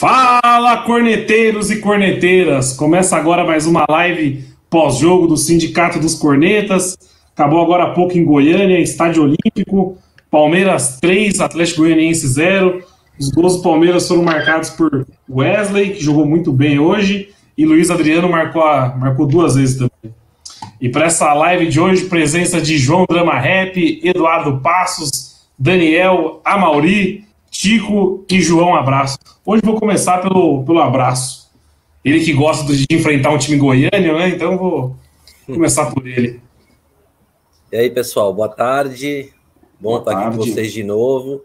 Fala, corneteiros e corneteiras! Começa agora mais uma live pós-jogo do Sindicato dos Cornetas. Acabou agora há pouco em Goiânia, Estádio Olímpico. Palmeiras 3, Atlético Goianiense 0. Os gols do Palmeiras foram marcados por Wesley, que jogou muito bem hoje, e Luiz Adriano marcou, a, marcou duas vezes também. E para essa live de hoje, presença de João Drama Rap, Eduardo Passos, Daniel, Amauri, Chico e João Abraço. Hoje vou começar pelo, pelo abraço. Ele que gosta de enfrentar um time goiano, né? Então vou começar por ele. E aí, pessoal, boa tarde. Bom boa estar tarde. aqui com vocês de novo.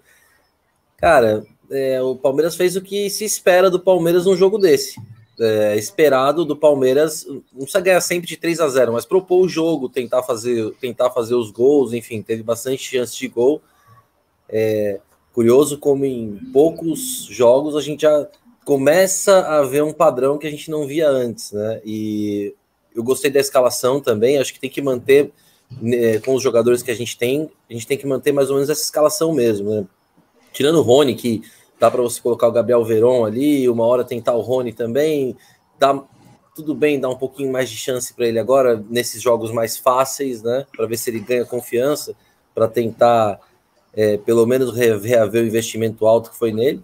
Cara, é, o Palmeiras fez o que se espera do Palmeiras num jogo desse. É, esperado do Palmeiras, não precisa ganhar sempre de 3 a 0 mas propor o jogo, tentar fazer, tentar fazer os gols, enfim, teve bastante chance de gol. É, curioso como em poucos jogos a gente já começa a ver um padrão que a gente não via antes, né? E eu gostei da escalação também, acho que tem que manter né, com os jogadores que a gente tem, a gente tem que manter mais ou menos essa escalação mesmo, né? Tirando o Rony, que dá para você colocar o Gabriel Veron ali, uma hora tentar o Rony também, dá tudo bem, dá um pouquinho mais de chance para ele agora nesses jogos mais fáceis, né? Para ver se ele ganha confiança, para tentar é, pelo menos reaver o investimento alto que foi nele.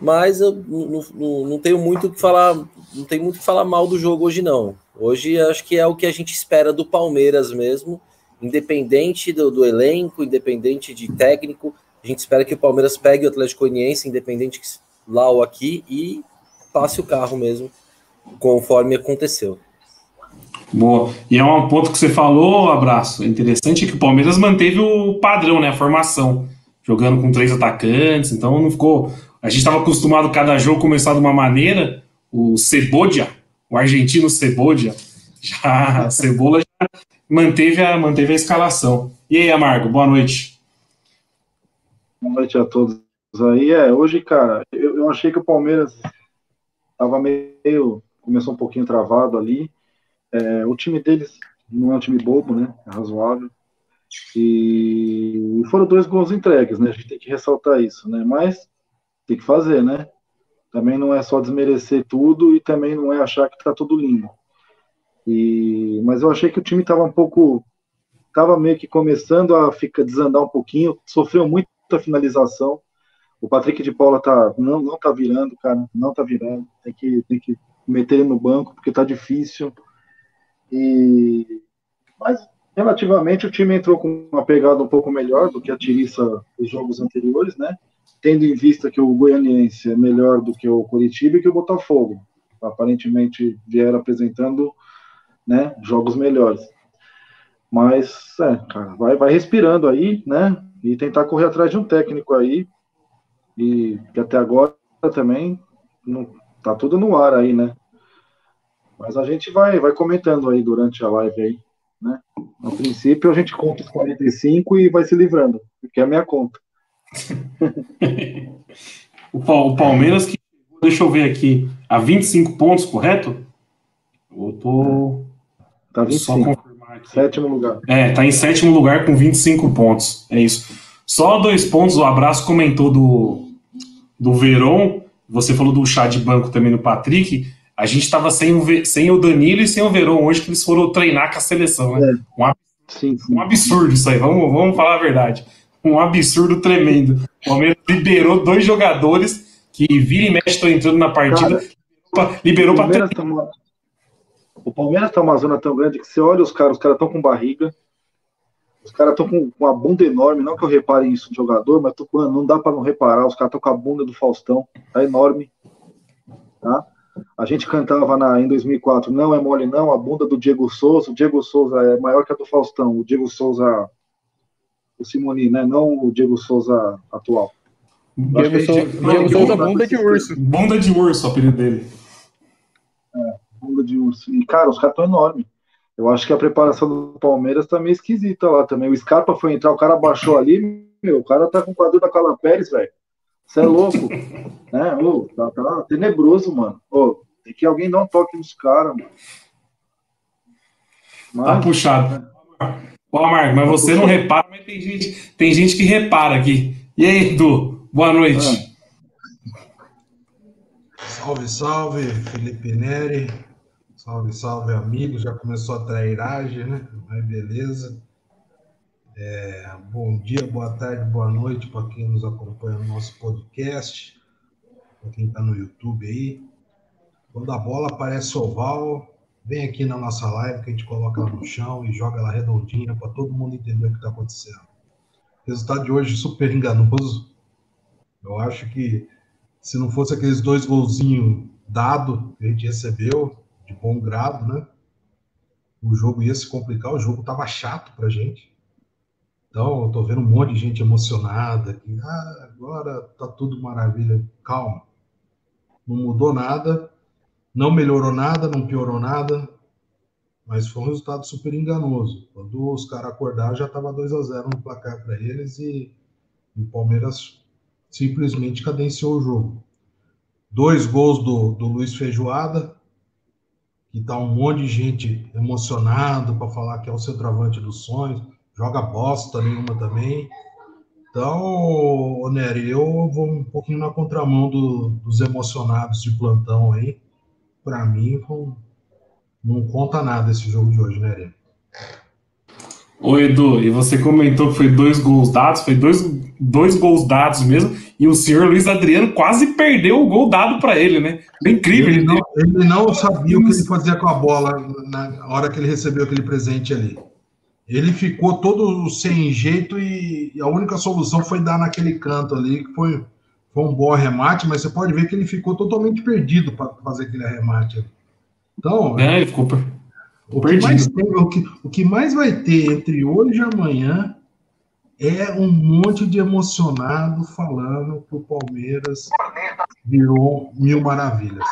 Mas eu não, não, não tenho muito que falar, não tenho muito que falar mal do jogo hoje, não. Hoje acho que é o que a gente espera do Palmeiras mesmo, independente do, do elenco, independente de técnico. A gente espera que o Palmeiras pegue o Atlético Goianiense, independente lá ou aqui, e passe o carro mesmo, conforme aconteceu. Boa. E é um ponto que você falou, abraço. É interessante que o Palmeiras manteve o padrão, né? A formação. Jogando com três atacantes, então não ficou. A gente estava acostumado cada jogo começar de uma maneira. O Cebodia, o argentino Cebodia, já a Cebola já manteve a, manteve a escalação. E aí, Amargo, boa noite. Boa noite a todos aí. É, hoje, cara, eu, eu achei que o Palmeiras estava meio. começou um pouquinho travado ali é, o time deles não é um time bobo, né? É razoável. E foram dois gols entregues, né? A gente tem que ressaltar isso, né? Mas tem que fazer, né? Também não é só desmerecer tudo e também não é achar que tá tudo lindo. E, mas eu achei que o time estava um pouco, estava meio que começando a ficar desandar um pouquinho, sofreu muita finalização. O Patrick de Paula tá não não tá virando, cara, não tá virando. Tem que tem que meter ele no banco porque tá difícil. E, mas, relativamente, o time entrou com uma pegada um pouco melhor do que a tiriça dos jogos anteriores, né? Tendo em vista que o Goianiense é melhor do que o Curitiba e que o Botafogo. Aparentemente vieram apresentando né, jogos melhores. Mas, é, cara, vai, vai respirando aí, né? E tentar correr atrás de um técnico aí. E que até agora também não, tá tudo no ar aí, né? Mas a gente vai, vai comentando aí durante a live aí, né? No princípio a gente conta os 45 e vai se livrando, porque é a minha conta. o Palmeiras que deixa eu ver aqui, a 25 pontos, correto? Eu tô tá 25. só confirmar aqui. Sétimo lugar. É, tá em sétimo lugar com 25 pontos. É isso. Só dois pontos, o abraço comentou do do Veron, você falou do chá de banco também no Patrick. A gente estava sem o, sem o Danilo e sem o Verón hoje, que eles foram treinar com a seleção, né? É. Um, absurdo, sim, sim. um absurdo isso aí, vamos, vamos falar a verdade. Um absurdo tremendo. O Palmeiras liberou dois jogadores que vira e mexe estão entrando na partida, Cara, liberou para tá uma... O Palmeiras está uma zona tão grande que você olha os caras, os caras estão com barriga, os caras estão com uma bunda enorme, não que eu repare isso no jogador, mas tô, não dá para não reparar, os caras estão com a bunda do Faustão, tá enorme, tá? A gente cantava na, em 2004, não é mole não, a bunda do Diego Souza, o Diego Souza é maior que a do Faustão, o Diego Souza, o Simoni, né, não o Diego Souza atual. Diego, Diego Souza, bunda de urso. Bunda de urso, o apelido dele. É, bunda de urso. E, cara, os caras estão enormes. Eu acho que a preparação do Palmeiras tá meio esquisita lá também. O Scarpa foi entrar, o cara baixou ali, meu, o cara tá com o quadro da Carla Pérez, velho. Você é louco. né? Ô, tá, tá tenebroso, mano. Ô, tem que alguém dar um toque nos caras, mano. Mas, tá puxado. Ô, Marco, mas você não repara, mas tem gente, tem gente que repara aqui. E aí, Edu? Boa noite. Salve, salve, Felipe Neri. Salve, salve, amigos. Já começou a trairagem, né? Mas beleza. É, bom dia, boa tarde, boa noite para quem nos acompanha no nosso podcast, para quem está no YouTube aí. Quando a bola aparece oval, vem aqui na nossa live que a gente coloca ela no chão e joga ela redondinha para todo mundo entender o que está acontecendo. Resultado de hoje super enganoso. Eu acho que se não fosse aqueles dois golzinhos dado que a gente recebeu, de bom grado, né? O jogo ia se complicar, o jogo estava chato para gente. Então, eu tô vendo um monte de gente emocionada, que ah, agora tá tudo maravilha. Calma. Não mudou nada, não melhorou nada, não piorou nada, mas foi um resultado super enganoso. Quando os caras acordaram, já estava 2 a 0 no placar para eles e, e, o Palmeiras simplesmente cadenciou o jogo. Dois gols do, do Luiz Feijoada, que tá um monte de gente emocionado para falar que é o centroavante dos sonhos, joga bosta nenhuma também. Então, Nery, eu vou um pouquinho na contramão do, dos emocionados de plantão aí. Para mim, não, conta nada esse jogo de hoje, né, Ô Edu, e você comentou que foi dois gols dados, foi dois, dois gols dados mesmo, e o senhor Luiz Adriano quase perdeu o gol dado para ele, né? É incrível. Ele não, ele não sabia o que ele fazia com a bola na hora que ele recebeu aquele presente ali. Ele ficou todo sem jeito e a única solução foi dar naquele canto ali, que foi, foi um bom arremate, mas você pode ver que ele ficou totalmente perdido para fazer aquele arremate. Então, é, ele ficou o que, mais tem, o, que, o que mais vai ter entre hoje e amanhã é um monte de emocionado falando que o Palmeiras virou mil maravilhas.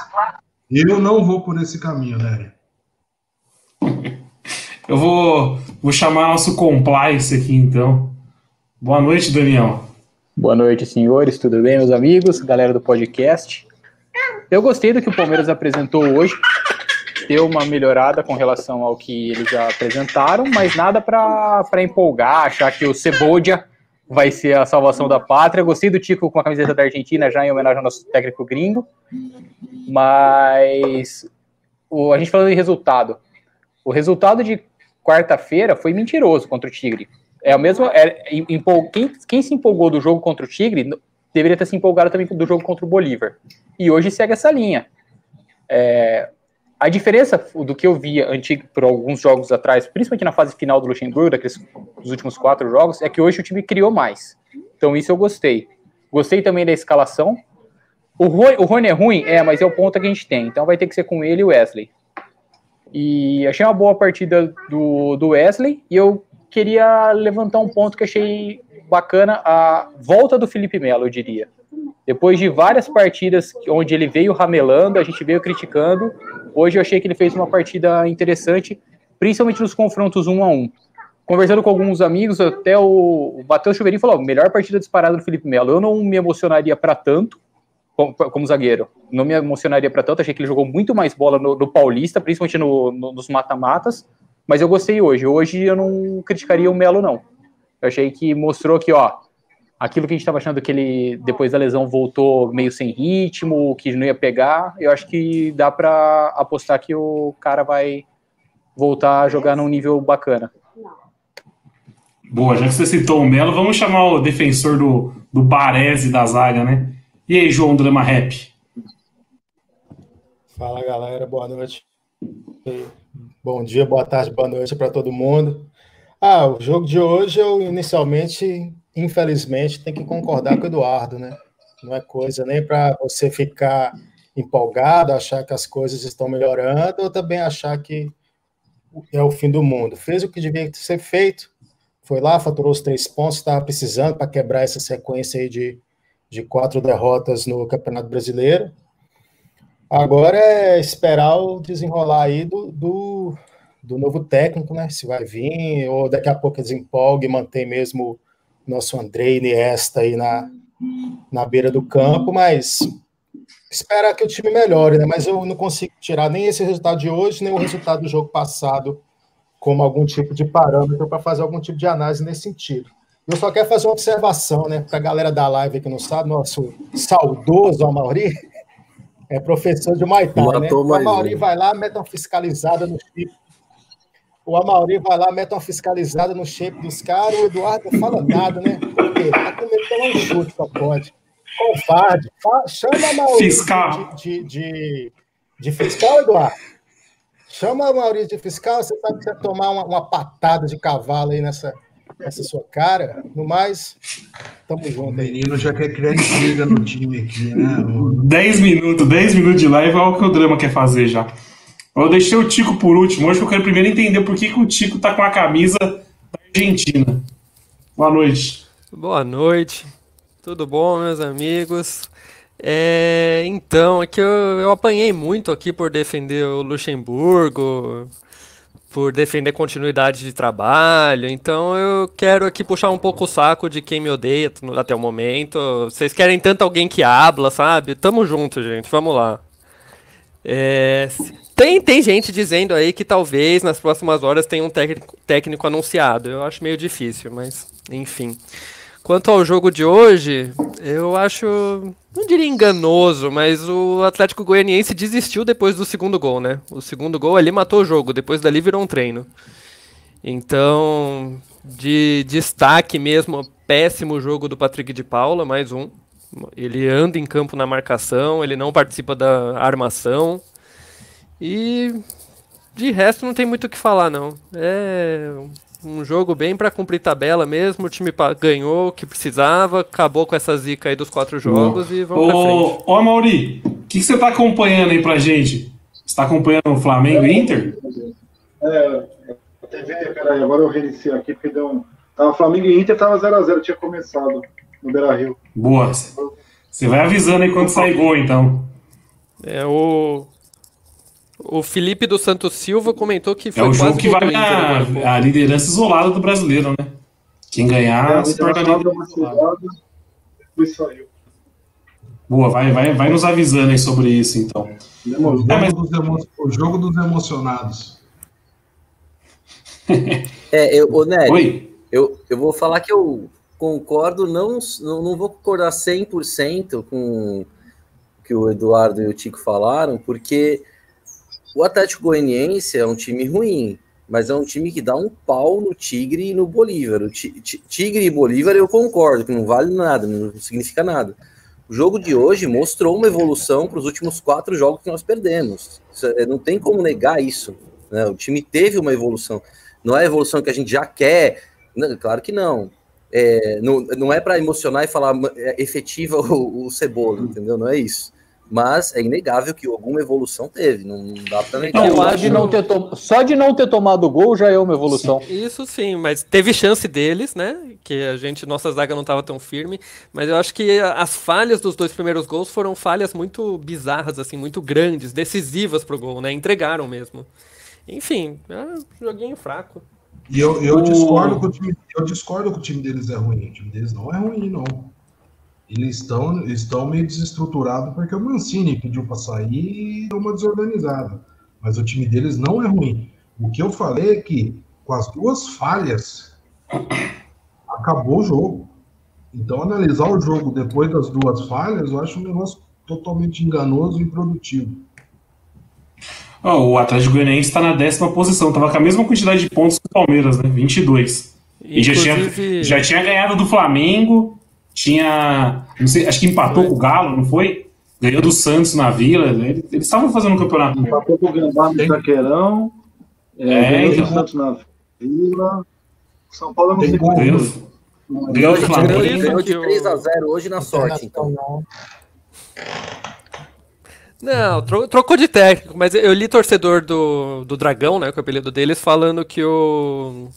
Eu não vou por esse caminho, né? Eu vou, vou chamar nosso compliance aqui, então. Boa noite, Daniel. Boa noite, senhores. Tudo bem, meus amigos? Galera do podcast. Eu gostei do que o Palmeiras apresentou hoje deu uma melhorada com relação ao que eles já apresentaram, mas nada para empolgar, achar que o Cebodia vai ser a salvação da pátria. Gostei do Tico com a camiseta da Argentina, já em homenagem ao nosso técnico gringo. Mas o, a gente falando em resultado. O resultado de quarta-feira foi mentiroso contra o Tigre. É o mesmo. É, empol, quem, quem se empolgou do jogo contra o Tigre deveria ter se empolgado também do jogo contra o Bolívar. E hoje segue essa linha. É, a diferença do que eu via antigo por alguns jogos atrás, principalmente na fase final do Luxemburgo, daqueles dos últimos quatro jogos, é que hoje o time criou mais. Então isso eu gostei. Gostei também da escalação. O Rony, o Rony é ruim? É, mas é o ponto que a gente tem. Então vai ter que ser com ele e o Wesley. E achei uma boa partida do, do Wesley. E eu queria levantar um ponto que achei bacana, a volta do Felipe Melo, eu diria. Depois de várias partidas onde ele veio ramelando, a gente veio criticando, hoje eu achei que ele fez uma partida interessante, principalmente nos confrontos um a um. Conversando com alguns amigos, até o Matheus Chuveirinho falou: melhor partida disparada do Felipe Melo. Eu não me emocionaria para tanto como, como, zagueiro, não me emocionaria para tanto. Achei que ele jogou muito mais bola no, no Paulista, principalmente no, no, nos mata-matas, mas eu gostei hoje. Hoje eu não criticaria o Melo, não. Eu achei que mostrou que, ó, aquilo que a gente estava achando que ele, depois da lesão, voltou meio sem ritmo, que não ia pegar, eu acho que dá para apostar que o cara vai voltar a jogar num nível bacana. Boa, já que você citou o Melo, vamos chamar o defensor do, do Baresi da zaga, né? E aí, João Drama Rap? Fala, galera, boa noite. Bom dia, boa tarde, boa noite para todo mundo. Ah, o jogo de hoje eu inicialmente infelizmente, tem que concordar com o Eduardo, né? Não é coisa nem para você ficar empolgado, achar que as coisas estão melhorando, ou também achar que é o fim do mundo. Fez o que devia ser feito, foi lá, faturou os três pontos, estava precisando para quebrar essa sequência aí de, de quatro derrotas no Campeonato Brasileiro. Agora é esperar o desenrolar aí do, do, do novo técnico, né? Se vai vir, ou daqui a pouco desempolga e mantém mesmo nosso Andrei Iniesta aí na, na beira do campo, mas esperar que o time melhore, né? Mas eu não consigo tirar nem esse resultado de hoje, nem o resultado do jogo passado como algum tipo de parâmetro para fazer algum tipo de análise nesse sentido. Eu só quero fazer uma observação, né? Para a galera da live que não sabe, nosso saudoso Amauri é professor de Thai, né? O Amauri vai lá, mete uma fiscalizada no chip. O Amauri vai lá, mete uma fiscalizada no shape dos caras. O Eduardo não fala nada, né? Porque tá com medo de tomar um chute, só pode. Covarde. Chama o Amauri fiscal. De, de, de, de fiscal, Eduardo. Chama o Maurício de fiscal, você sabe que você vai tomar uma, uma patada de cavalo aí nessa, nessa sua cara. No mais, tamo junto. O menino já quer criar intriga no time aqui, né? 10 minutos, 10 minutos de live é o que o drama quer fazer já. Eu deixei o Tico por último. Hoje eu quero primeiro entender por que, que o Tico tá com a camisa da Argentina. Boa noite. Boa noite. Tudo bom, meus amigos? É, então, é que eu, eu apanhei muito aqui por defender o Luxemburgo, por defender continuidade de trabalho. Então eu quero aqui puxar um pouco o saco de quem me odeia até o momento. Vocês querem tanto alguém que habla, sabe? Tamo junto, gente. Vamos lá. É, tem, tem gente dizendo aí que talvez nas próximas horas tenha um técnico, técnico anunciado. Eu acho meio difícil, mas enfim. Quanto ao jogo de hoje, eu acho, não diria enganoso, mas o Atlético Goianiense desistiu depois do segundo gol, né? O segundo gol ali matou o jogo, depois dali virou um treino. Então, de destaque mesmo, péssimo jogo do Patrick de Paula, mais um. Ele anda em campo na marcação, ele não participa da armação. E de resto não tem muito o que falar, não. É um jogo bem para cumprir tabela mesmo. O time ganhou o que precisava, acabou com essa zica aí dos quatro jogos oh. e vamos ô, pra frente. Ô, Mauri, o que, que, você tá acompanhando aí pra gente? Você tá acompanhando o Flamengo e Inter? É, a TV, peraí, agora eu reiniciei aqui porque deu um. Tava Flamengo e Inter, tava 0x0, tinha começado no Beira Rio. Boa. Você vai avisando aí quando sair gol, então. É, o, o Felipe do Santos Silva comentou que foi É o jogo que vai a, a liderança isolada do brasileiro, né? Quem ganhar é, se torna Boa, vai, vai, vai nos avisando aí sobre isso, então. O jogo, é, mas... dos, o jogo dos emocionados. é, eu, ô, Nery, Oi? Eu, eu vou falar que eu concordo, não, não, não vou concordar 100% com o que o Eduardo e o Tico falaram, porque o Atlético Goianiense é um time ruim, mas é um time que dá um pau no Tigre e no Bolívar. O Tigre e Bolívar eu concordo, que não vale nada, não significa nada. O jogo de hoje mostrou uma evolução para os últimos quatro jogos que nós perdemos. É, não tem como negar isso. Né? O time teve uma evolução. Não é a evolução que a gente já quer. Não, claro que não. É, não, não é para emocionar e falar é, efetiva o, o cebola, entendeu? Não é isso mas é inegável que alguma evolução teve, não dá para negar. Não, só, de não ter to... só de não ter tomado gol já é uma evolução. Sim, isso sim, mas teve chance deles, né? Que a gente, nossa zaga não estava tão firme, mas eu acho que as falhas dos dois primeiros gols foram falhas muito bizarras, assim, muito grandes, decisivas pro gol, né? Entregaram mesmo. Enfim, é um joguinho fraco. E eu, eu, o... discordo que o time, eu discordo que o time deles é ruim. O time deles não é ruim, não eles estão, estão meio desestruturados porque o Mancini pediu para sair e deu uma desorganizada. Mas o time deles não é ruim. O que eu falei é que com as duas falhas acabou o jogo. Então, analisar o jogo depois das duas falhas, eu acho um negócio totalmente enganoso e improdutivo. Oh, o Atlético Goianiense está na décima posição, estava com a mesma quantidade de pontos que o Palmeiras, né? 22. E Inclusive... já tinha, já tinha ganhado do Flamengo, tinha. Sei, acho que empatou com o Galo, não foi? Ganhou do Santos na Vila. Eles estavam fazendo um campeonato. Empatou com o Gambá no Itaquerão. É, é ganhou do então. Santos na Vila. São Paulo não sei como. Ganhou do Flamengo. Ganhou de 3x0 hoje na sorte, então. Não, trocou de técnico, mas eu li torcedor do, do Dragão, né, com o apelido deles, falando que o,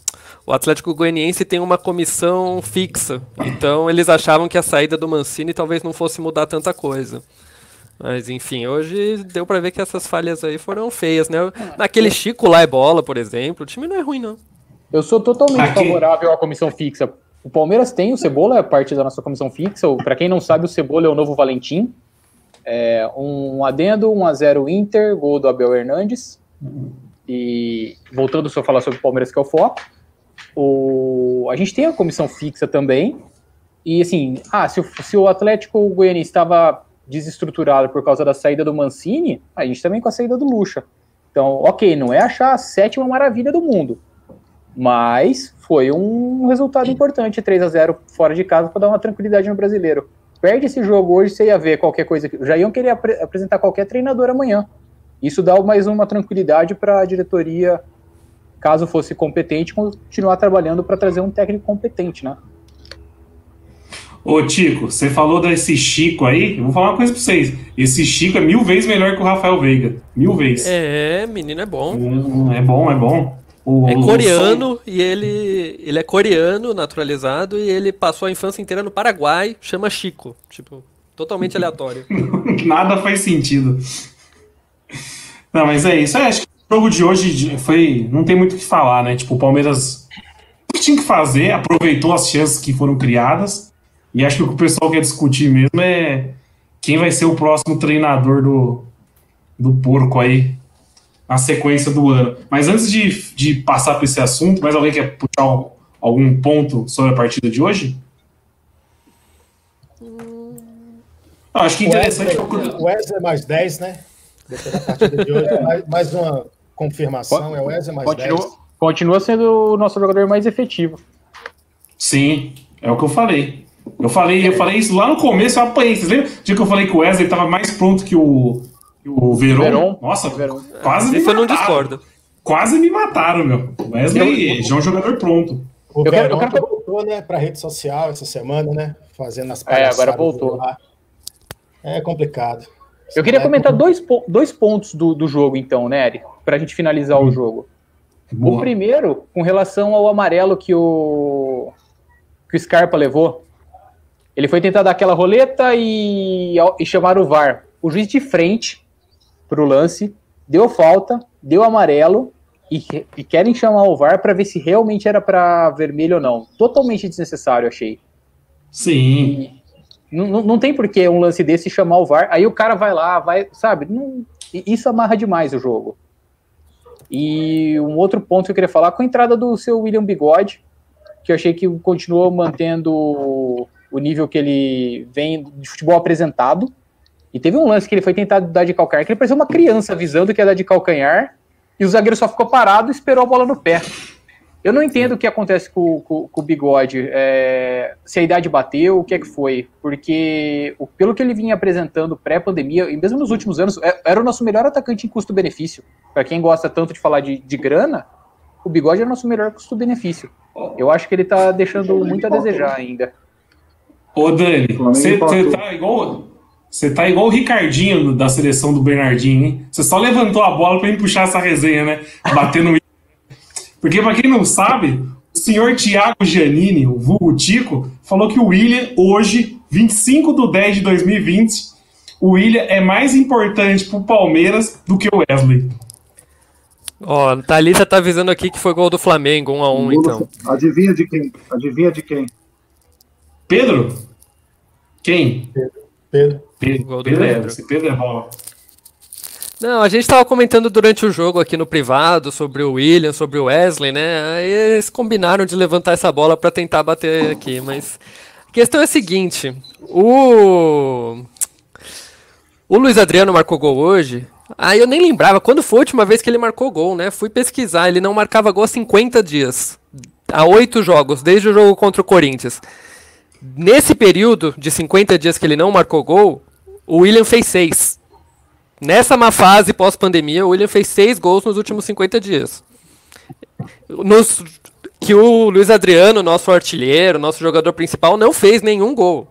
o Atlético Goianiense tem uma comissão fixa. Então eles achavam que a saída do Mancini talvez não fosse mudar tanta coisa. Mas enfim, hoje deu para ver que essas falhas aí foram feias, né? Naquele Chico lá é bola, por exemplo, o time não é ruim não. Eu sou totalmente Aqui... favorável à comissão fixa. O Palmeiras tem, o Cebola é parte da nossa comissão fixa. Para quem não sabe, o Cebola é o novo Valentim. É um adendo, 1x0 Inter, gol do Abel Hernandes. E voltando só a falar sobre o Palmeiras, que é o foco. O, a gente tem a comissão fixa também. E assim, ah, se o, se o Atlético Goianiense estava desestruturado por causa da saída do Mancini, a gente também com a saída do Lucha. Então, ok, não é achar a sétima maravilha do mundo. Mas foi um resultado importante, 3 a 0 fora de casa, para dar uma tranquilidade no brasileiro. Perde esse jogo hoje, você ia ver qualquer coisa. Já iam querer ap apresentar qualquer treinador amanhã. Isso dá mais uma tranquilidade para a diretoria, caso fosse competente, continuar trabalhando para trazer um técnico competente, né? Ô, Tico, você falou desse Chico aí, eu vou falar uma coisa pra vocês. Esse Chico é mil vezes melhor que o Rafael Veiga. Mil vezes. É, menino é bom. É, é bom, é bom. O, é coreano e ele, ele é coreano, naturalizado, e ele passou a infância inteira no Paraguai, chama Chico. Tipo, totalmente aleatório. Nada faz sentido. Não, mas é isso. Eu acho que o jogo de hoje foi. Não tem muito o que falar, né? Tipo, o Palmeiras o que tinha que fazer, aproveitou as chances que foram criadas. E acho que o que o pessoal quer discutir mesmo é quem vai ser o próximo treinador do, do porco aí na sequência do ano. Mas antes de, de passar para esse assunto, mais alguém quer puxar algum ponto sobre a partida de hoje? Hum... acho que interessante. O Wesley mais 10, né? Depois da partida de hoje, mais, mais uma confirmação, é o Wesley mais continua, 10. Continua sendo o nosso jogador mais efetivo. Sim, é o que eu falei. Eu falei, eu falei isso lá no começo, eu apanhei. Vocês lembram? O dia que eu falei que o Wesley estava mais pronto que o, que o Verón? Verón. Nossa, Verón. quase me mataram. eu não discordo. Quase me mataram, meu. O Wesley já é um jogador pronto. O eu Verón quero, eu quero... voltou, né, para rede social essa semana, né? Fazendo as É, agora voltou. Lá. É complicado. Eu queria é comentar dois, dois pontos do, do jogo, então, né, Eric? Para a gente finalizar hum. o jogo. Boa. O primeiro, com relação ao amarelo que o, que o Scarpa levou. Ele foi tentar dar aquela roleta e, e chamar o VAR. O juiz de frente para o lance deu falta, deu amarelo e, e querem chamar o VAR para ver se realmente era para vermelho ou não. Totalmente desnecessário, achei. Sim. não, não tem por que um lance desse chamar o VAR. Aí o cara vai lá, vai, sabe? Não, isso amarra demais o jogo. E um outro ponto que eu queria falar com a entrada do seu William Bigode, que eu achei que continuou mantendo o nível que ele vem de futebol apresentado. E teve um lance que ele foi tentar dar de calcanhar, que ele parecia uma criança avisando que ia dar de calcanhar, e o zagueiro só ficou parado e esperou a bola no pé. Eu não entendo o que acontece com, com, com o Bigode, é, se a idade bateu, o que é que foi, porque o, pelo que ele vinha apresentando pré-pandemia, e mesmo nos últimos anos, é, era o nosso melhor atacante em custo-benefício. Para quem gosta tanto de falar de, de grana, o Bigode é o nosso melhor custo-benefício. Eu acho que ele tá deixando muito a desejar ainda. Ô, Dani, você tá igual. Você tá igual o Ricardinho da seleção do Bernardinho, hein? Você só levantou a bola para puxar essa resenha, né? Batendo no. Porque, para quem não sabe, o senhor Tiago Giannini, o vulgo Tico, falou que o William, hoje, 25 de 10 de 2020, o William é mais importante pro Palmeiras do que o Wesley. Ó, oh, Thalita tá avisando aqui que foi gol do Flamengo, 1 a 1 então. Adivinha de quem? Adivinha de quem? Pedro? Quem? Pedro. Pedro, Pedro, é, Pedro. Pedro é bola. Não, a gente estava comentando durante o jogo aqui no privado sobre o William, sobre o Wesley, né? Aí eles combinaram de levantar essa bola para tentar bater aqui, mas a questão é a seguinte: o o Luiz Adriano marcou gol hoje. Aí eu nem lembrava quando foi a última vez que ele marcou gol, né? Fui pesquisar, ele não marcava gol há 50 dias. Há oito jogos, desde o jogo contra o Corinthians. Nesse período de 50 dias que ele não marcou gol, o William fez seis. Nessa má fase pós-pandemia, o William fez seis gols nos últimos 50 dias. Nos, que o Luiz Adriano, nosso artilheiro, nosso jogador principal, não fez nenhum gol.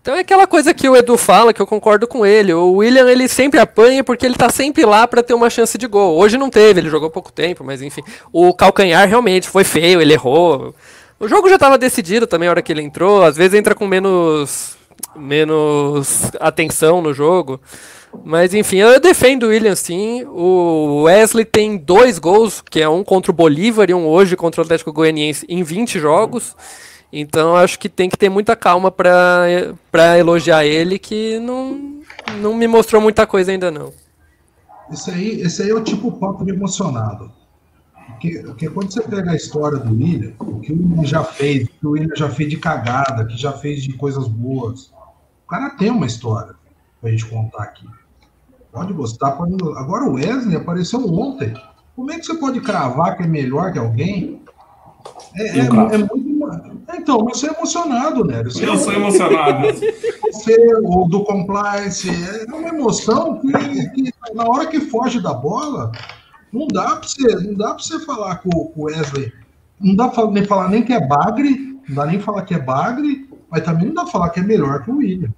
Então é aquela coisa que o Edu fala, que eu concordo com ele. O William, ele sempre apanha porque ele tá sempre lá para ter uma chance de gol. Hoje não teve, ele jogou pouco tempo, mas enfim. O calcanhar realmente foi feio, ele errou. O jogo já estava decidido também a hora que ele entrou. Às vezes entra com menos, menos atenção no jogo. Mas enfim, eu defendo o William sim. O Wesley tem dois gols, que é um contra o Bolívar e um hoje contra o Atlético Goianiense em 20 jogos. Então acho que tem que ter muita calma para elogiar ele, que não, não me mostrou muita coisa ainda não. Esse aí, esse aí é o tipo papo de emocionado. Porque, porque quando você pega a história do William, o que o William já fez, o que o William já fez de cagada, que já fez de coisas boas, o cara tem uma história pra gente contar aqui. Pode gostar, pode... Agora o Wesley apareceu ontem. Como é que você pode cravar que é melhor que alguém? É, é, é muito. Então, você é emocionado, né? Você eu sou emocionado. Você, o do compliance, é uma emoção que, que, na hora que foge da bola, não dá para você, não dá para você falar com, com o Wesley. Não dá para nem falar nem que é bagre, não dá nem falar que é bagre, mas também não dá para falar que é melhor que o William.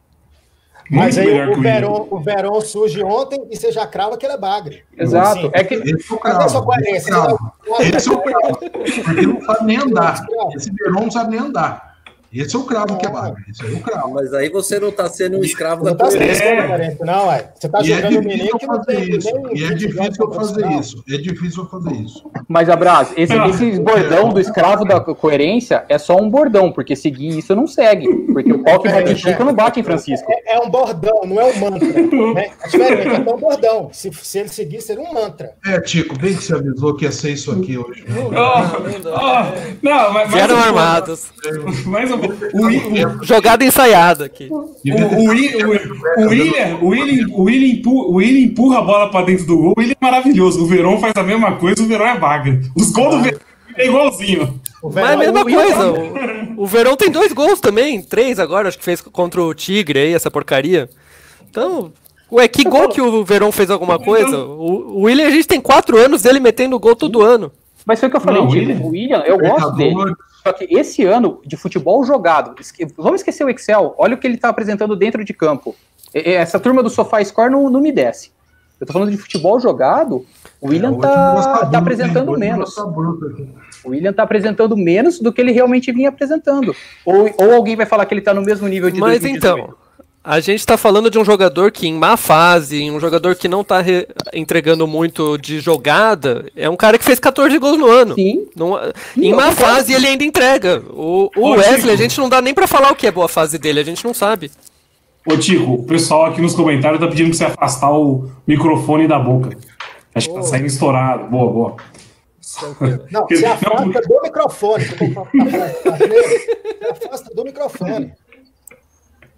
Mas aí o Verón, o Verón surge ontem e você já crava que ele é bagre. Exato. Sim. É que... Esse é o cravo. Esse é o cravo. Porque não sabe nem andar. Esse Verón não sabe nem andar. Esse é o cravo que é bagre. Esse é o cravo. Mas aí você não está sendo um escravo da tá é. Não, é. Você está jogando é menino que não tem isso. E é difícil eu fazer isso. É difícil eu fazer isso. Mas, Abraz, esse, esse bordão do escravo da coerência é só um bordão, porque seguir isso não segue. Porque o pau que bate em Chico não bate em Francisco. É, é um bordão, não é um mantra. Né? É diferente, é um bordão. Se, se ele seguir, seria um mantra. É, Tico, bem que você avisou que ia ser isso aqui hoje. Não, oh, não, mas, Vieram armados. Mais um o, jogada ensaiada aqui. O, o, o, William, o, William, o, William empurra, o William empurra a bola pra dentro do gol. O William é maravilhoso. O Verão faz a mesma coisa, o Verão é vaga. Os gols do Verão é igualzinho. Mas é a mesma coisa. O, o Verão tem dois gols também, três agora, acho que fez contra o Tigre aí, essa porcaria. Então, Ué, que gol que o Verão fez alguma coisa? O, o William, a gente tem quatro anos dele metendo gol todo ano. Mas foi o que eu falei, não, William, o William, eu gosto dele. Só que esse ano de futebol jogado, vamos esquecer o Excel, olha o que ele está apresentando dentro de campo. Essa turma do Sofá Score não, não me desce. Eu tô falando de futebol jogado, o William é, tá, tá apresentando menos. O William tá apresentando menos do que ele realmente vinha apresentando. Ou, ou alguém vai falar que ele tá no mesmo nível de Mas 2018. então, a gente está falando de um jogador que em má fase, um jogador que não está entregando muito de jogada, é um cara que fez 14 gols no ano. Sim. Não, em má fase ele ainda entrega. O, o Wesley, a gente não dá nem para falar o que é boa fase dele, a gente não sabe. Ô Tico, o pessoal aqui nos comentários tá pedindo pra você afastar o microfone da boca. Acho que tá saindo estourado. Boa, boa. Não, você afasta do microfone. Você afasta do microfone.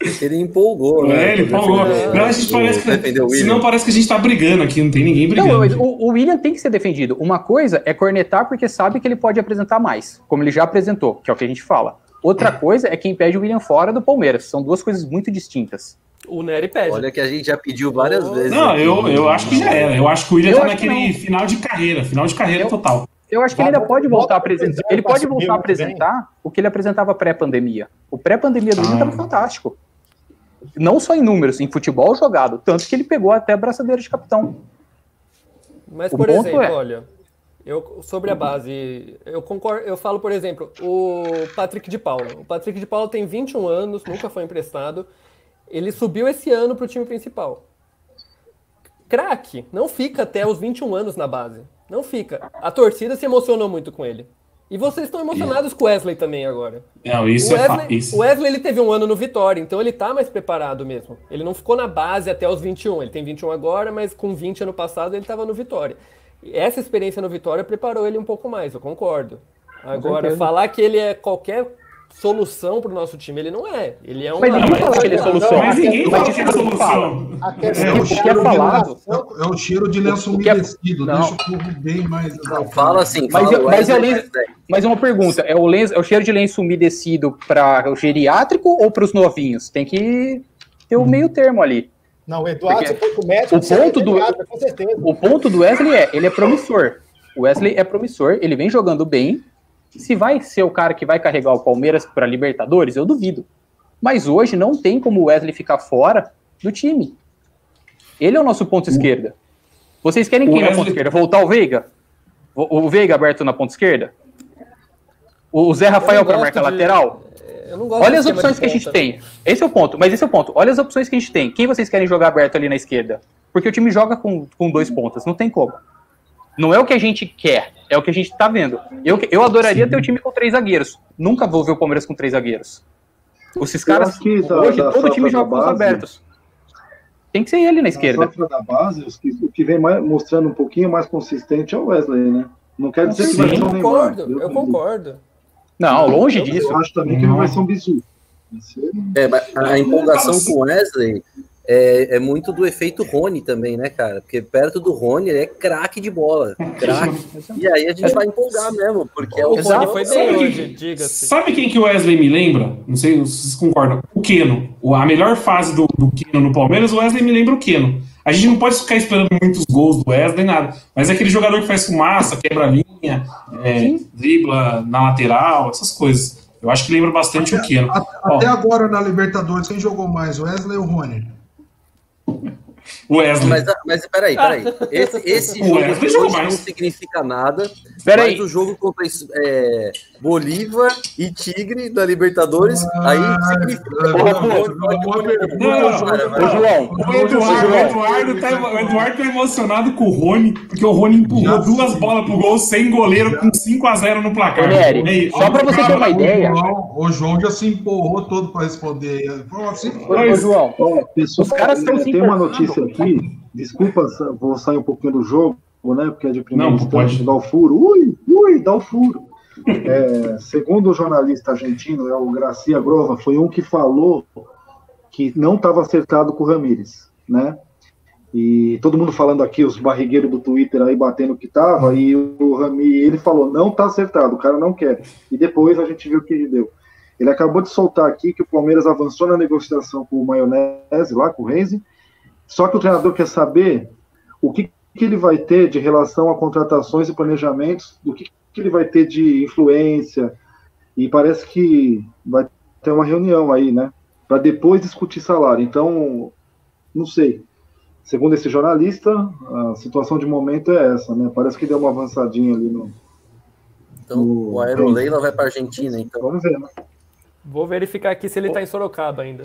Ele empolgou, né? É, ele empolgou. Não, a gente parece que, senão parece que a gente tá brigando aqui, não tem ninguém brigando. Não, o, o, William tem que ser defendido. Uma coisa é cornetar porque sabe que ele pode apresentar mais, como ele já apresentou, que é o que a gente fala. Outra coisa é quem pede o William fora do Palmeiras. São duas coisas muito distintas. O Nery pede. Olha que a gente já pediu várias oh. vezes. Não, eu, eu acho que já era. Eu acho que o William eu tá naquele final de carreira, final de carreira eu, total. Eu acho que ele ainda pode voltar a apresentar. Ele pode voltar a apresentar o que ele apresentava pré-pandemia. O pré-pandemia do William estava ah. fantástico. Não só em números, em futebol jogado. Tanto que ele pegou até a braçadeira de capitão. Mas, o por exemplo, é... olha, eu, sobre a base, eu concordo, eu falo, por exemplo, o Patrick de Paula. O Patrick de Paula tem 21 anos, nunca foi emprestado. Ele subiu esse ano para o time principal. Craque, não fica até os 21 anos na base. Não fica. A torcida se emocionou muito com ele. E vocês estão emocionados com o Wesley também agora. Não, isso o Wesley, é isso. O Wesley ele teve um ano no Vitória, então ele tá mais preparado mesmo. Ele não ficou na base até os 21. Ele tem 21 agora, mas com 20 ano passado ele estava no Vitória. Essa experiência no Vitória preparou ele um pouco mais, eu concordo. Agora, falar que ele é qualquer solução para o nosso time. Ele não é. Ele é um. Mas ninguém fala que ele é solução. Mas ninguém fala que é solução. É o, cheiro é o cheiro de lenço umedecido. Deixa o povo bem mais. Não, fala assim. Mas, fala mas, é lenço, mas uma pergunta: é o, lenço, é o cheiro de lenço umedecido para o geriátrico ou para os novinhos? Tem que ter o um meio termo ali. Não, o Eduardo, Porque você foi com o médico, o ponto do, com certeza. O ponto do Wesley é, ele é promissor. O Wesley é promissor, ele vem jogando bem, se vai ser o cara que vai carregar o Palmeiras para Libertadores, eu duvido. Mas hoje não tem como o Wesley ficar fora do time. Ele é o nosso ponto esquerda. Vocês querem quem Wesley... na ponta esquerda? Voltar o Veiga? O, o Veiga aberto na ponta esquerda? O Zé Rafael para marcar de... lateral? Olha as opções que a gente tem. Esse é o ponto, mas esse é o ponto. Olha as opções que a gente tem. Quem vocês querem jogar aberto ali na esquerda? Porque o time joga com, com dois pontas, não tem como. Não é o que a gente quer, é o que a gente tá vendo. Eu, eu adoraria Sim. ter o time com três zagueiros. Nunca vou ver o Palmeiras com três zagueiros. Esses caras, da, hoje, da todo time joga com os abertos. Tem que ser ele na esquerda. da base, o que vem mais, mostrando um pouquinho mais consistente é o Wesley, né? Não quer dizer Sim, que vai ser um Neymar. Concordo, eu concordo. Não, longe disso. Eu acho também que não vai ser um bisu. É, a empolgação com o Wesley é, é, muito do efeito Rony também, né, cara? Porque perto do Rony ele é craque de bola. Craque. e aí a gente vai empolgar mesmo, porque é o Rony foi bem hoje, diga-se. Sabe quem que o Wesley me lembra? Não sei se vocês concordam. O Keno. A melhor fase do, do Keno no Palmeiras, o Wesley me lembra o Keno. A gente não pode ficar esperando muitos gols do Wesley, nada. Mas é aquele jogador que faz fumaça, quebra a linha, é, dribla na lateral, essas coisas. Eu acho que lembra bastante até, o Keno. Até, Ó, agora na Libertadores, quem jogou mais, o Wesley ou o Rony? Wesley. Mas, mas peraí, peraí. Esse, esse jogo hoje não significa nada. Peraí. Mas o jogo contra é, Bolívar e Tigre da Libertadores, ah, aí significa. O Eduardo tá emocionado com o Rony, porque o Rony empurrou duas bolas pro gol sem goleiro com 5x0 no placar. Nery, só pra você ter uma ideia. O João já se empurrou todo pra responder. Assim, Ô, João, os caras estão se Tem uma notícia aqui, desculpa, vou sair um pouquinho do jogo, né? Porque é de primeiro Não, instante, dá o furo. Ui, ui, dá o furo. É, segundo o jornalista argentino, é o Gracia Grova, foi um que falou que não estava acertado com o Ramires, né? E todo mundo falando aqui, os barrigueiros do Twitter aí batendo que tava, e o Rami, ele falou, não tá acertado, o cara não quer. E depois a gente viu o que deu. Ele acabou de soltar aqui que o Palmeiras avançou na negociação com o Maionese, lá com o Reise, só que o treinador quer saber o que, que ele vai ter de relação a contratações e planejamentos, do que, que ele vai ter de influência, e parece que vai ter uma reunião aí, né? Para depois discutir salário. Então, não sei. Segundo esse jornalista, a situação de momento é essa, né? Parece que deu uma avançadinha ali no. Então, no... o Aeroleila vai para Argentina, então. Vamos ver, né? Vou verificar aqui se ele está em Sorocaba ainda.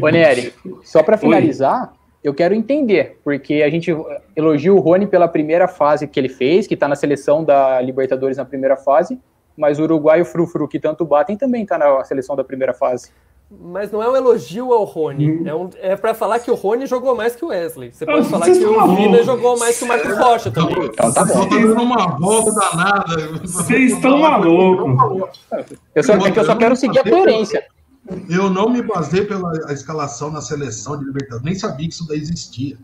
Ô, Nery, só para finalizar, Oi. Eu quero entender, porque a gente elogia o Rony pela primeira fase que ele fez, que está na seleção da Libertadores na primeira fase, mas o Uruguai e o Frufru, que tanto batem, também está na seleção da primeira fase. Mas não é um elogio ao Rony. Hum. É, um, é pra falar que o Rony jogou mais que o Wesley. Você pode falar que o Vina jogou mais que o Marcos Rocha também. Então, tá bom. Tá dando uma volta danada. Vocês estão malucos. Eu só, é que eu só quero seguir a coerência. Eu não me basei pela escalação na seleção de Libertadores. Nem sabia que isso daí existia.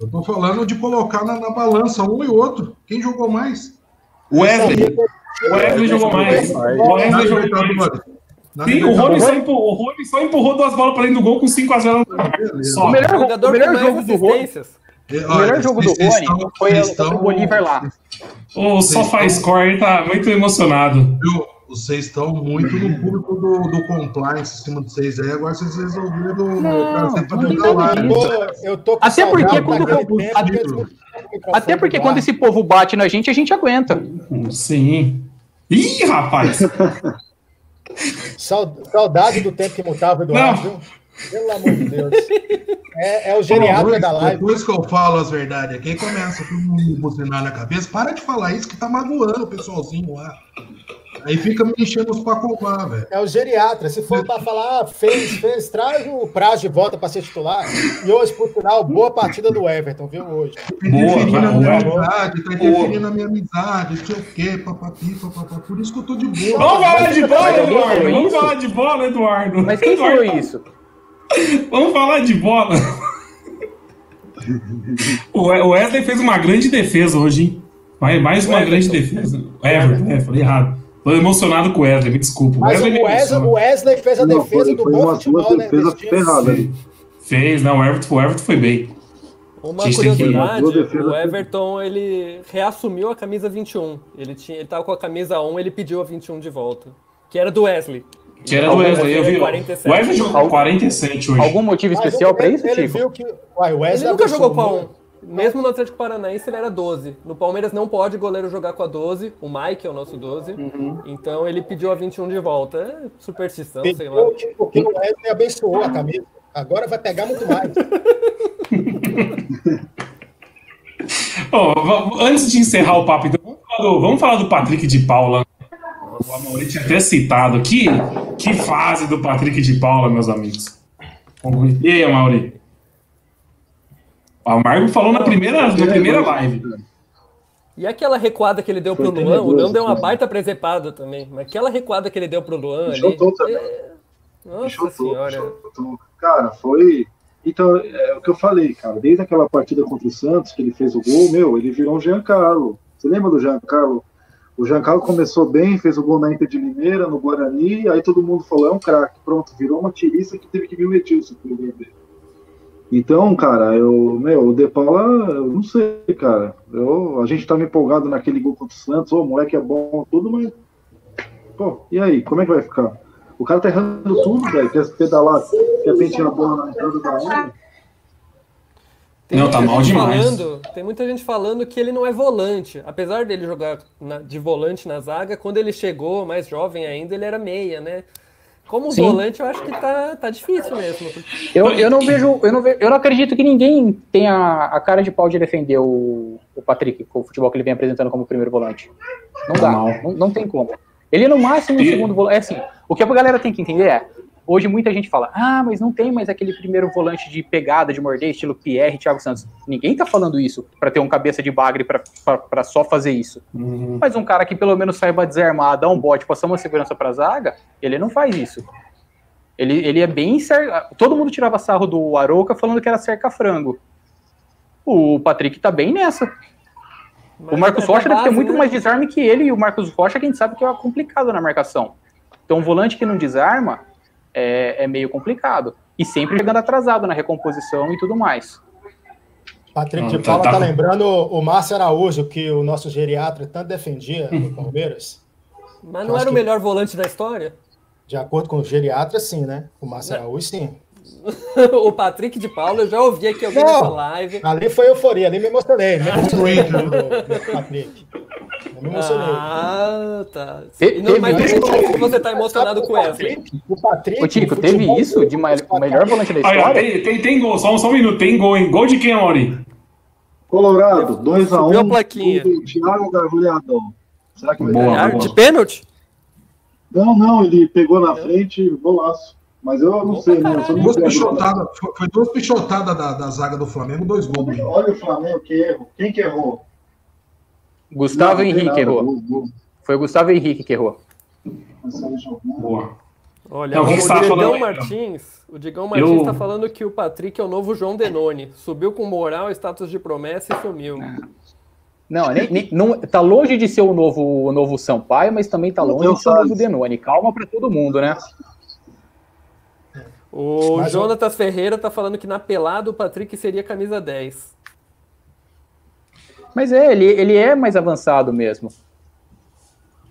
Eu tô falando de colocar na, na balança um e outro. Quem jogou mais? O Wesley. O Wesley jogou mais. O Wesley jogou mais. Sim, o Rony, só empurrou, o Rony só empurrou duas bolas para dentro do gol com 5x0 no O melhor, o melhor jogo do Rony. O melhor jogo do Rony foi o Bolívar lá. O SofaScore tá muito emocionado. Vocês estão muito no público do, do compliance em cima de vocês aí, agora vocês resolveram não, trazer para Eu tô Até porque quando até, até porque quando esse povo bate na gente, a gente aguenta. Sim. Ih, rapaz! Saudade do tempo que mutava Eduardo. Pelo amor de Deus. É, é o geriatra da live. Depois que eu falo as verdades aqui, começa todo mundo buzinar na cabeça. Para de falar isso que tá magoando o pessoalzinho lá. Aí fica me enchendo os pacová, velho. É o geriatra. Se for para falar, ah, fez, fez, traz o prazo de volta para ser titular. E hoje, por final, boa partida do Everton, viu? Hoje. Tá interferindo na minha amizade, tá interferindo na minha amizade, sei o quê, papapi, papapá. Por isso que eu tô de boa. Vamos falar de bola, Eduardo. Vamos falar de bola, Eduardo. Mas quem falou isso? Vamos falar de bola. O Wesley fez uma grande defesa hoje, hein? Mais uma grande defesa. Everton, é, falei errado. Tô emocionado com o Wesley, me desculpa. Mas o Wesley, o Wesley, o Wesley fez a não, defesa foi, do foi bom futebol, né? Ferrada, fez, não, o Everton, o Everton foi bem. Uma curiosidade, o Everton ele reassumiu a camisa 21. Ele tinha, ele tava com a camisa 1, ele pediu a 21 de volta, que era do Wesley. Que era do Wesley, eu vi. O Wesley jogou 47 hoje. Algum motivo especial para isso, ele Chico? viu que uai, o Wesley Ele nunca jogou com a 1. muito. Mesmo no Atlético Paranaense ele era 12. No Palmeiras não pode goleiro jogar com a 12. O Mike é o nosso 12. Então ele pediu a 21 de volta. É superstição, sei lá. Porque o Wesley abençoou a camisa. Agora vai pegar muito mais. Va- antes de encerrar o papo, então, vamos falar do, vamos falar do Patrick de Paula. O Amaury tinha até citado aqui. Que fase do Patrick de Paula, meus amigos. E aí, Amaury? O Amargo falou na primeira, na primeira live. E aquela recuada que ele deu Foi pro Luan, o Luan deu uma cara. baita presepada também. Mas aquela recuada que ele deu pro Luan ali. Chutou também. é- Nossa Chutou, senhora. chutou. Cara, foi. Então, é o que eu falei, cara. Desde aquela partida contra o Santos, que ele fez o gol, meu, ele virou um Giancarlo. Você lembra do Giancarlo? O Giancarlo começou bem, fez o gol na Inter de Limeira, no Guarani, aí todo mundo falou, é um craque. Pronto, virou uma tiriça que teve que vir o Metilson pro dele. Então, cara, eu, meu, o De Paula, eu não sei, cara. Eu, a gente tava empolgado naquele gol contra o Santos, ô, o moleque é bom, tudo, mas. Pô, e aí, como é que vai ficar? O cara tá errando tudo, velho. Quer pedalar, quer pentear a bola na entrada da área. Tem Não, muita tá mal gente demais. Falando, tem muita gente falando que ele não é volante. Apesar dele jogar na- de volante na zaga, quando ele chegou, mais jovem ainda, ele era meia, né? Como Sim. volante, eu acho que tá, tá difícil mesmo. Eu, eu não vejo, eu não, ve- eu não acredito que ninguém tenha a cara de pau de defender o, o Patrick com o futebol que ele vem apresentando como primeiro volante. Não dá, Não. não, tem como. Ele é no máximo um E- segundo volante. É assim, o que a galera tem que entender é, hoje muita gente fala, ah, mas não tem mais aquele primeiro volante de pegada, de morder, estilo Pierre, Thiago Santos. Ninguém tá falando isso pra ter um cabeça de bagre pra só fazer isso. Uhum. Mas um cara que pelo menos saiba desarmar, dar um bote, passar uma segurança pra zaga, ele não faz isso. Ele, ele é bem. Cer... Todo mundo tirava sarro do Arouca falando que era cerca-frango. O Patrick tá bem nessa. Mas o Marcos é Rocha deve ter muito né? mais desarme que ele, e o Marcos Rocha, que a gente sabe que é complicado na marcação. Então, um volante que não desarma é, é meio complicado. E sempre chegando atrasado na recomposição e tudo mais. Patrick de tá- Paula tá- tá, lembrando o Márcio Araújo, que o nosso geriatra tanto defendia no Palmeiras. Mas não era o que- melhor volante da história? De acordo com o geriatra, sim, né? O Márcio Araújo, sim. o Patrick de Paula, eu já ouvi aqui alguém Não. nessa live. Ali foi euforia, ali me emocionei. Me emocionei do, do Patrick. Eu me emocionei. Ah, tá. Te- E não, mas teve- por que você tá emocionado com? Patrick- O Patrick. Ô, Tico, teve isso de ma- o melhor volante da Aí, história? tem, tem, tem gol, só, um- só um minuto, tem gol, hein? Gol de quem, Amaury? Colorado, 2x1. Subiu a plaquinha. do Thiago. Será que vai Boa, ganhar? Ah, boa. de pênalti? Não, não, ele pegou na frente, golaço. Mas eu não Bom sei, pra né? Eu sou Duas foi foi duas pichotadas da, da zaga do Flamengo, dois gols. do João. Olha o Flamengo, que erro. Quem que errou? Gustavo Não, não Henrique nada, errou. gol, gol. Foi o Gustavo Henrique que errou. Boa. Olha, Não, o tava Digão Martins, o Digão Martins Eu- tá falando que o Patrick é o novo João Denoni. Subiu com moral, status de promessa e sumiu. Não, nem, nem- não, tá longe de ser o novo, o novo Sampaio, mas também tá Não longe de ser o novo. Denoni. Calma pra todo mundo, né? O Mas Jonatas Ferreira tá falando que na pelada o Patrick seria camisa 10. Mas é, ele, ele é mais avançado mesmo.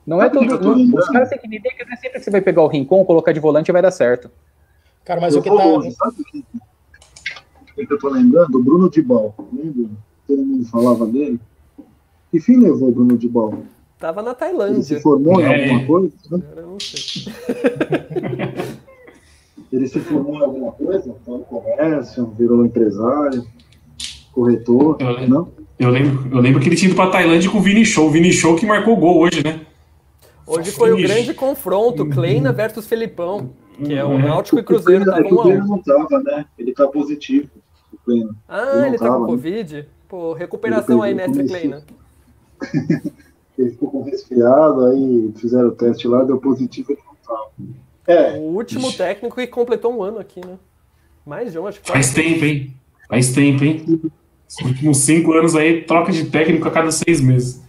Não é Sabe o que todo. eu não- lembrando? os caras têm que entender que não é sempre que você vai pegar o Rincon, colocar de volante e vai dar certo. Cara, mas eu o que tá. longe, sabe o que, eu tô lembrando? O Bruno Dibal. Lembra? Todo mundo falava dele. Que fim levou o Bruno Dibal? Tava na Ele se Tailândia. formou em É. alguma coisa? né? Eu não sei. Ele se formou em alguma coisa? Então, comércio, virou empresário, corretor, Eu lembro. não? Eu lembro, eu lembro que ele tinha ido pra Tailândia com o Vini Show. O Vini Show que marcou gol hoje, né? Hoje foi o grande confronto, Kleina versus Felipão, que é o Uhum. Náutico e É Cruzeiro Kleina- é estavam que o 1 a Kleina 1. não tava, né? Ele tá positivo. O Kleina. Ah, não ele tá tava, com né? Covid? Pô, recuperação aí, Ele mestre. Kleina. Ele ficou com resfriado, aí fizeram o teste lá, deu positivo ele não tava. É, O último técnico que completou um ano aqui, né? Mais de um, acho que Faz tempo, hein? Faz tempo, hein? Os últimos cinco anos aí, troca de técnico a cada seis meses.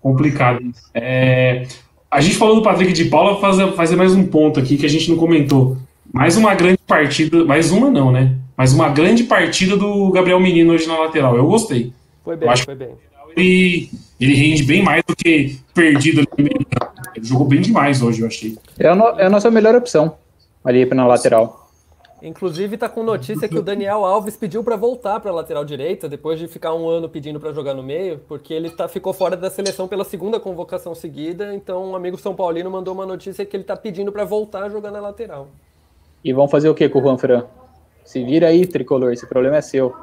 Complicado. É, a gente falou do Patrick de Paula, fazer, fazer mais um ponto aqui que a gente não comentou. Mais uma grande partida, mais uma não, né? Mas uma grande partida do Gabriel Menino hoje na lateral. Eu gostei. Foi bem, Eu acho- foi bem. Ele, ele rende bem mais do que perdido ali no meio. Ele jogou bem demais hoje, eu achei. É a, no, é a nossa melhor opção ali na lateral. Inclusive tá com notícia que o Daniel Alves pediu para voltar para lateral direita depois de ficar um ano pedindo para jogar no meio, porque ele tá, ficou fora da seleção pela segunda convocação seguida. Então um amigo São Paulino mandou uma notícia que ele tá pedindo para voltar a jogar na lateral. E vão fazer o que com o Juan Fran? Se vira aí, tricolor, esse problema é seu.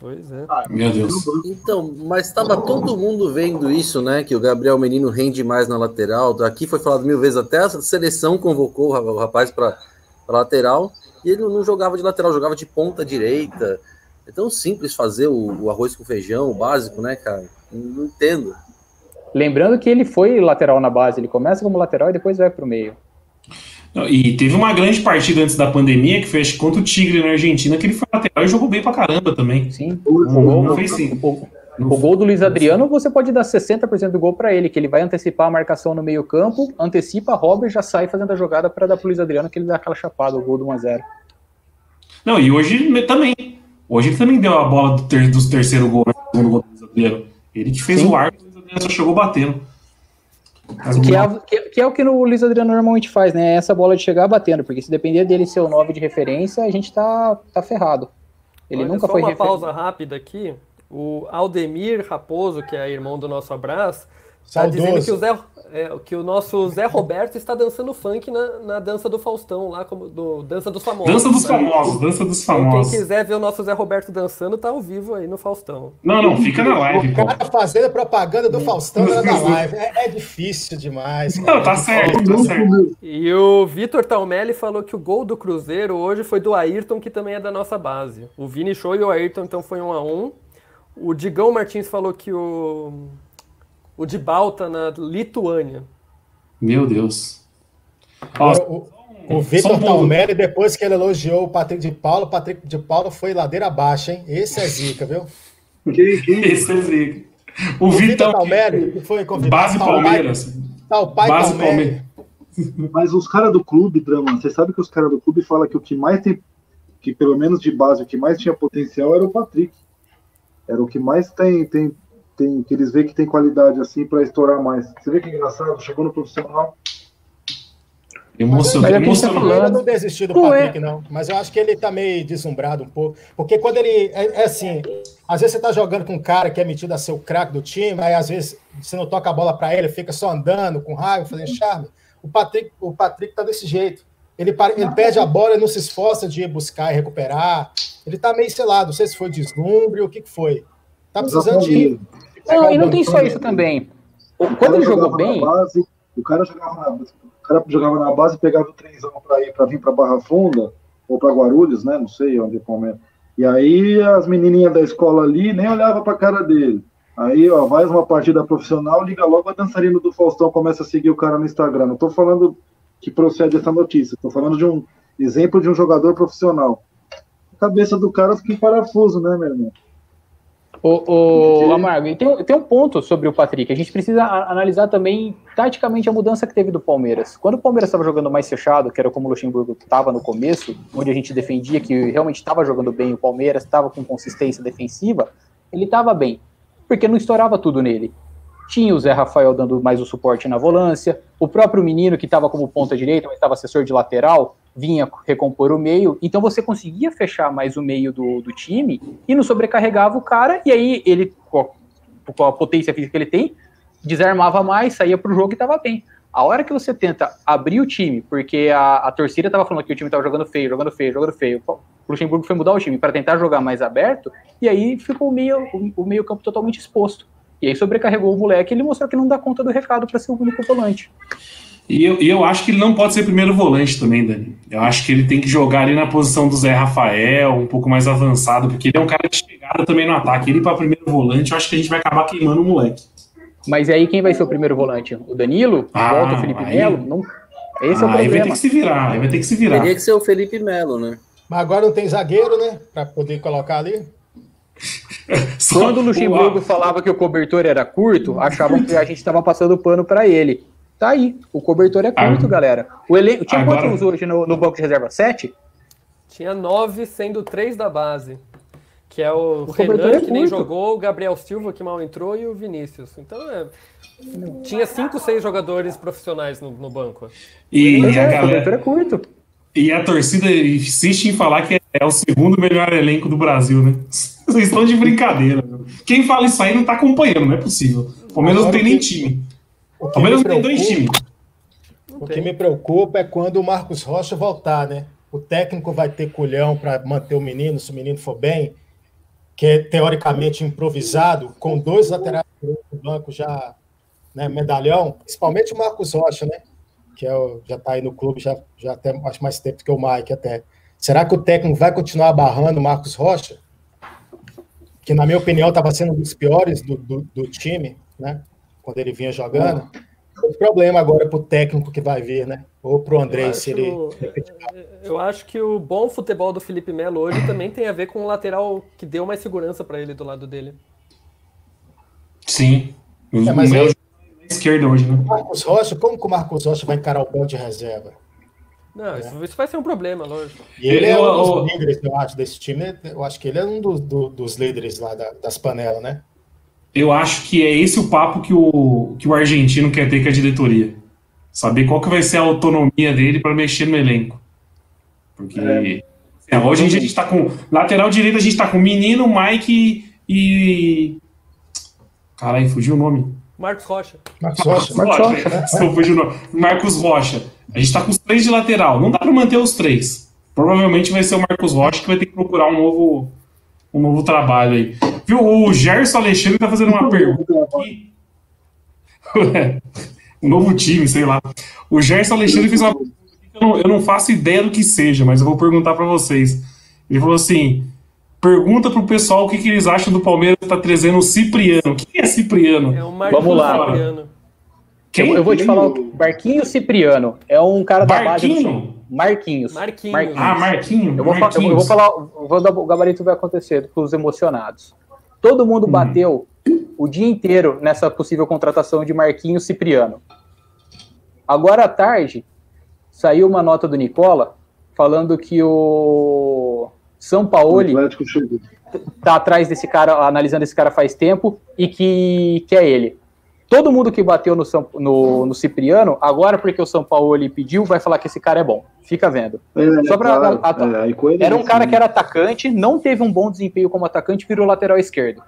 Pois é. Ah, meu Deus. Então, mas estava todo mundo vendo isso, né? Que o Gabriel Menino rende mais na lateral. Aqui foi falado mil vezes, até a seleção convocou o rapaz para lateral e ele não jogava de lateral, jogava de ponta direita. É tão simples fazer o, o arroz com feijão, o básico, né, cara? Não, não entendo. Lembrando que ele foi lateral na base, ele começa como lateral e depois vai para o meio. E teve uma grande partida antes da pandemia, que foi acho, contra o Tigre na Argentina, que ele foi lateral e jogou bem pra caramba também. Sim. O, gol, não fez sim. O, o, gol do Luiz Adriano, você pode dar 60% do gol para ele, que ele vai antecipar a marcação no meio campo, antecipa, rouba e já sai fazendo a jogada para dar pro Luiz Adriano, que ele dá aquela chapada, o gol do 1x0. Não, e hoje também. Hoje ele também deu a bola do ter, dos terceiro gol, né? segundo gol do Luiz Adriano. Ele que fez sim. o arco, o Luiz Adriano só chegou batendo. Que é, que, que é, o que o Luiz Adriano normalmente faz, né? Essa bola de chegar batendo, porque se depender dele ser o 9 de referência, a gente tá, tá ferrado. Ele Olha, nunca só foi uma pausa rápida aqui. O Aldemir Raposo, que é irmão do nosso abraço, está dizendo que o, Zé, é, que o nosso Zé Roberto está dançando funk na, na dança do Faustão, lá como do Dança dos Famosos. Dança dos Famosos, Dança dos Famosos. Quem quiser ver o nosso Zé Roberto dançando, tá ao vivo aí no Faustão. Não, não, fica na live. O cara pô. fazendo propaganda do Faustão na live. É, é, difícil demais. Cara. Não, tá certo, tá certo. E o Vitor Talmelli falou que o gol do Cruzeiro hoje foi do Ayrton, que também é da nossa base. O Vini Show e o Ayrton, então, foi um a um. O Digão Martins falou que o, o de Balta na Lituânia. Meu Deus. Agora, o, o Vitor Talmelli, depois que ele elogiou o Patrick de Paulo, o Patrick de Paulo foi ladeira abaixo, hein? Esse é zica, viu? Que, que... Esse é zica. O, o Vitor Talmelli foi convidado. Base Palmeiras. Tá, o pai Base Palmeiras. Mas os caras do clube, Drama, você sabe que os caras do clube falam que o que mais tem, que pelo menos de base, o que mais tinha potencial era o Patrick. Era o que mais tem, tem, tem que eles veem que tem qualidade assim para estourar mais. Você vê que engraçado, chegou no profissional. Emocionante. Mas tá falando, eu não desisti do Patrick, é. não. Mas eu acho que ele tá meio deslumbrado um pouco. Porque quando ele. É, é, assim, às vezes você tá jogando com um cara que é metido a ser o craque do time, aí às vezes você não toca a bola para ele, fica só andando com raiva, fazendo charme. O Patrick, o Patrick tá desse jeito. Ele, ele perde a bola e não se esforça de ir buscar e recuperar. Ele tá meio, sei lá, não sei se foi deslumbre ou o que, que foi. Tá precisando de. Não, e não tem só isso também. Quando ele jogou bem. Base, o cara jogava na, o cara jogava na base e pegava o trenzão para ir para vir para Barra Funda ou para Guarulhos, né? Não sei onde é Palmeiras. E aí as menininhas da escola ali nem olhava para a cara dele. Aí, ó, mais uma partida profissional, liga logo a dançarina do Faustão, começa a seguir o cara no Instagram. Não tô falando que procede essa notícia. Estou falando de um exemplo de um jogador profissional. A cabeça do cara fica em parafuso, né, meu irmão? O, o Amargo, e tem, tem um ponto sobre o Patrick. A gente precisa analisar também taticamente a mudança que teve do Palmeiras. Quando o Palmeiras estava jogando mais fechado, que era como o Luxemburgo estava no começo, onde a gente defendia que realmente estava jogando bem o Palmeiras, estava com consistência defensiva, ele estava bem, porque não estourava tudo nele tinha o Zé Rafael dando mais o suporte na volância, o próprio menino que estava como ponta direita, mas estava assessor de lateral, vinha recompor o meio, então você conseguia fechar mais o meio do, do time e não sobrecarregava o cara, e aí ele, com a potência física que ele tem, desarmava mais, saía para o jogo e estava bem. A hora que você tenta abrir o time, porque a, a torcida estava falando que o time estava jogando feio, jogando feio, jogando feio, o Luxemburgo foi mudar o time para tentar jogar mais aberto, e aí ficou o meio, o, o meio campo totalmente exposto. E aí sobrecarregou o moleque e ele mostrou que não dá conta do recado para ser o único volante. E eu, eu acho que ele não pode ser primeiro volante também, Dani. Eu acho que ele tem que jogar ali na posição do Zé Rafael, um pouco mais avançado, porque ele é um cara de chegada também no ataque. Ele para primeiro volante, eu acho que a gente vai acabar queimando o moleque. Mas e aí quem vai ser o primeiro volante? O Danilo? Ah, Volta o Felipe aí... Melo? Não... Esse ah, é o problema. Aí vai ter que se virar, aí vai ter que se virar. Teria que ser o Felipe Melo, né? Mas agora não tem zagueiro, né? Para poder colocar ali. Quando o Luxemburgo falava que o cobertor era curto, achavam que a gente estava passando pano para ele. Tá aí, o cobertor é curto, galera. O elenco tinha Agora... quantos hoje no, no, banco de reserva? Sete? Tinha nove, sendo três da base. Que é o, o Renan, é que nem jogou, o Gabriel Silva, que mal entrou, e o Vinícius. Então, é, tinha cinco, seis jogadores profissionais no, no banco. E a galera... É curto. E a torcida insiste em falar que é o segundo melhor elenco do Brasil, né? Vocês estão de brincadeira. Quem fala isso aí não tá acompanhando, não é possível. O Palmeiras não tem nem time. O Palmeiras não tem dois times. O que me preocupa é quando o Marcos Rocha voltar, né? O técnico vai ter culhão para manter o menino, se o menino for bem, que é teoricamente improvisado, com dois laterais no banco já, né, medalhão, principalmente o Marcos Rocha, né? Que é o, já está aí no clube, já, já até acho mais tempo que o Mike até. Será que o técnico vai continuar barrando o Marcos Rocha? Que, na minha opinião, estava sendo um dos piores do, do, do time, né? Quando ele vinha jogando. O problema agora para o técnico que vai vir, né? Ou para o André, se ele. Eu acho que o bom futebol do Felipe Melo hoje também tem a ver com o lateral que deu mais segurança para ele do lado dele. Sim. O é, mas Melo é esquerda hoje, né? Marcos Rocha, como que o Marcos Rocha vai encarar o banco de reserva? Não, é. isso, isso, vai ser um problema, lógico. E ele é um dos líderes, eu acho, desse time. Eu acho que ele é um do, do, dos líderes lá da, das panelas, né? eu acho que é esse o papo que o, que o argentino quer ter com a diretoria. Saber qual que vai ser a autonomia dele para mexer no elenco. Porque é. É, hoje a gente está com. Lateral direito a gente está com Menino, Mike e. Caralho, fugiu o nome. Marcos Rocha. Marcos Rocha. Marcos Rocha. Rocha. fugiu o nome. Marcos Rocha. A gente está com os três de lateral. Não dá para manter os três. Provavelmente vai ser o Marcos Rocha que vai ter que procurar um novo, um novo trabalho aí. Viu? O Gerson Alexandre tá fazendo uma pergunta aqui. um novo time, sei lá. O Gerson Alexandre fez uma pergunta eu não, eu não faço ideia do que seja, mas eu vou perguntar para vocês. Ele falou assim: pergunta pro pessoal o que, que eles acham do Palmeiras tá trazendo o Cipriano. Quem é Cipriano? É o Marquinhos Vamos lá. Cipriano. Quem? Eu, eu vou te falar, o Marquinhos Cipriano é um cara da Barquinho? base do Marquinhos. Marquinhos. Marquinhos. Ah, Marquinhos. Eu vou, Marquinhos. eu vou falar, eu vou dar o gabarito vai acontecer para os emocionados. Todo mundo hum. bateu o dia inteiro nessa possível contratação de Marquinhos Cipriano. Agora à tarde, saiu uma nota do Nicola falando que o São Paulo está atrás desse cara, analisando esse cara faz tempo e que, que é ele. Todo mundo que bateu no, no, no Cipriano, agora porque o São Paulo pediu, vai falar que esse cara é bom. Fica vendo. É, Só pra, claro. a, a, é, era um cara que era atacante, não teve um bom desempenho como atacante, virou lateral esquerdo.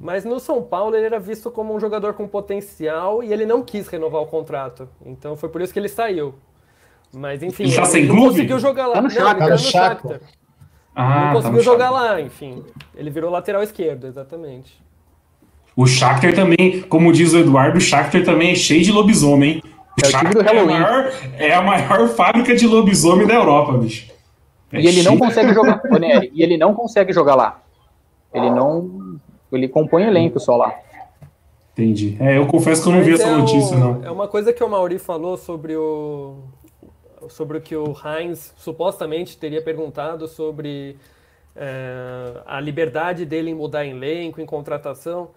Mas no São Paulo ele era visto como um jogador com potencial e ele não quis renovar o contrato. Então foi por isso que ele saiu. Mas enfim, ele, tá ele não conseguiu jogar lá. Tá no não, ele tá no Shakhtar. Ah, não conseguiu tá jogar lá, enfim. Ele virou lateral esquerdo, exatamente. O Shakhtar também, como diz o Eduardo, o Shakhtar também é cheio de lobisomem, O é Shakhtar é a, maior, é a maior fábrica de lobisomem da Europa, bicho. É e ele não consegue jogar, Nery, e ele não consegue jogar lá. Ele não. Ele compõe elenco só lá. Entendi. É, eu confesso que eu não Mas vi essa é notícia, o, não. É uma coisa que o Mauri falou sobre o. Sobre o que o Heinz supostamente teria perguntado sobre é, a liberdade dele em mudar elenco, em contratação.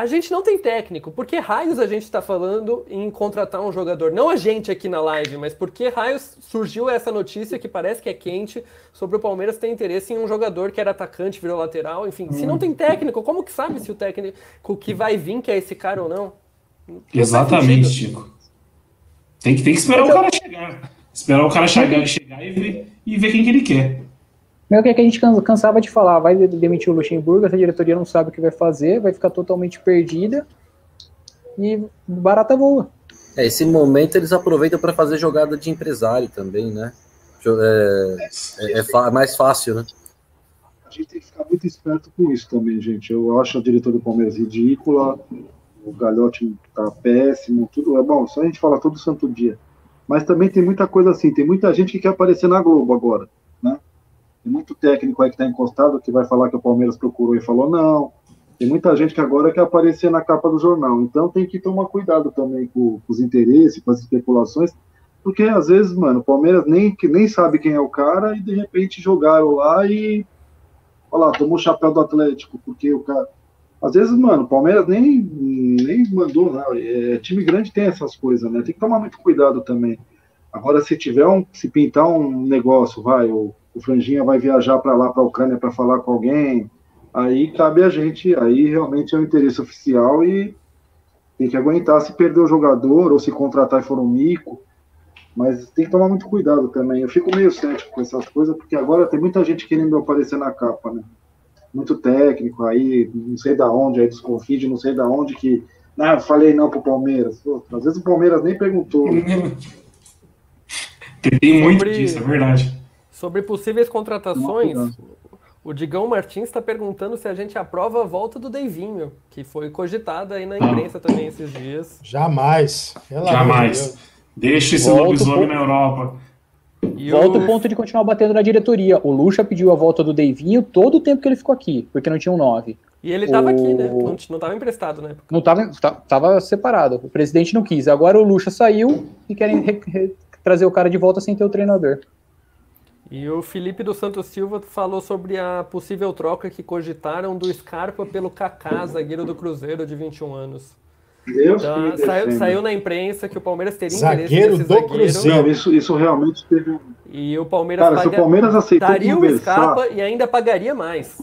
A gente não tem técnico. Por que raios a gente está falando em contratar um jogador? Não a gente aqui na live, mas por que raios surgiu essa notícia que parece que é quente sobre o Palmeiras ter interesse em um jogador que era atacante, virou lateral, enfim. Hum. Se não tem técnico, como que sabe se o técnico que vai vir que é esse cara ou não? não Exatamente, Chico. Tem que, tem que esperar o cara chegar. Esperar o cara chegar, chegar e, ver, e ver quem que ele quer. É o que a gente cansava de falar, vai demitir o Luxemburgo, essa diretoria não sabe o que vai fazer, vai ficar totalmente perdida e barata voa. É, esse momento eles aproveitam para fazer jogada de empresário também, né? É, é, é, mais fácil, né? A gente tem que ficar muito esperto com isso também, gente. Eu acho a diretoria do Palmeiras ridícula, o Galhote tá péssimo, tudo é bom, só a gente fala todo santo dia. Mas também tem muita coisa assim, tem muita gente que quer aparecer na Globo agora? Tem muito técnico aí que está encostado que vai falar que o Palmeiras procurou e falou não. Tem muita gente que agora quer aparecer na capa do jornal. Então tem que tomar cuidado também com, com os interesses, com as especulações, porque às vezes, mano, o Palmeiras nem, nem sabe quem é o cara e de repente jogaram lá e. Olha lá, tomou o chapéu do Atlético, porque o cara. Às vezes, mano, o Palmeiras nem, nem mandou, né? É, time grande tem essas coisas, né? Tem que tomar muito cuidado também. Agora, se tiver um. Se pintar um negócio, vai, ou o Franjinha vai viajar para lá, para a Ucrânia, para falar com alguém. Aí cabe a gente, aí realmente é o interesse oficial e tem que aguentar se perder o jogador ou se contratar e for um mico. Mas tem que tomar muito cuidado também. Eu fico meio cético com essas coisas, porque agora tem muita gente querendo aparecer na capa, né? Muito técnico aí, não sei da onde, aí dos confide, não sei da onde que. Ah, falei não pro Palmeiras. Pô, às vezes o Palmeiras nem perguntou. Tem muito sobre, disso, é verdade. Sobre possíveis contratações, o Digão Martins está perguntando se a gente aprova a volta do Deivinho, que foi cogitada aí na imprensa ah. também esses dias. Jamais. Jamais. Deixa esse lobisomem na Europa. E volta o... o ponto de continuar batendo na diretoria. O Lucha pediu a volta do Deivinho todo o tempo que ele ficou aqui, porque não tinha um 9. E ele estava o... aqui, né? Não, não tava emprestado, né? Não estava tava separado. O presidente não quis. Agora o Lucha saiu e querem re, re, trazer o cara de volta sem ter o treinador. E o Felipe dos Santos Silva falou sobre a possível troca que cogitaram do Scarpa pelo Kaká, zagueiro do Cruzeiro de 21 anos. Deus então, saiu, saiu, na imprensa que o Palmeiras teria zagueiro interesse nesse do zagueiro. Cruzeiro. Isso, isso realmente teve. E o Palmeiras Cara, paga... se o Palmeiras aceitou daria conversar... o Scarpa e ainda pagaria mais.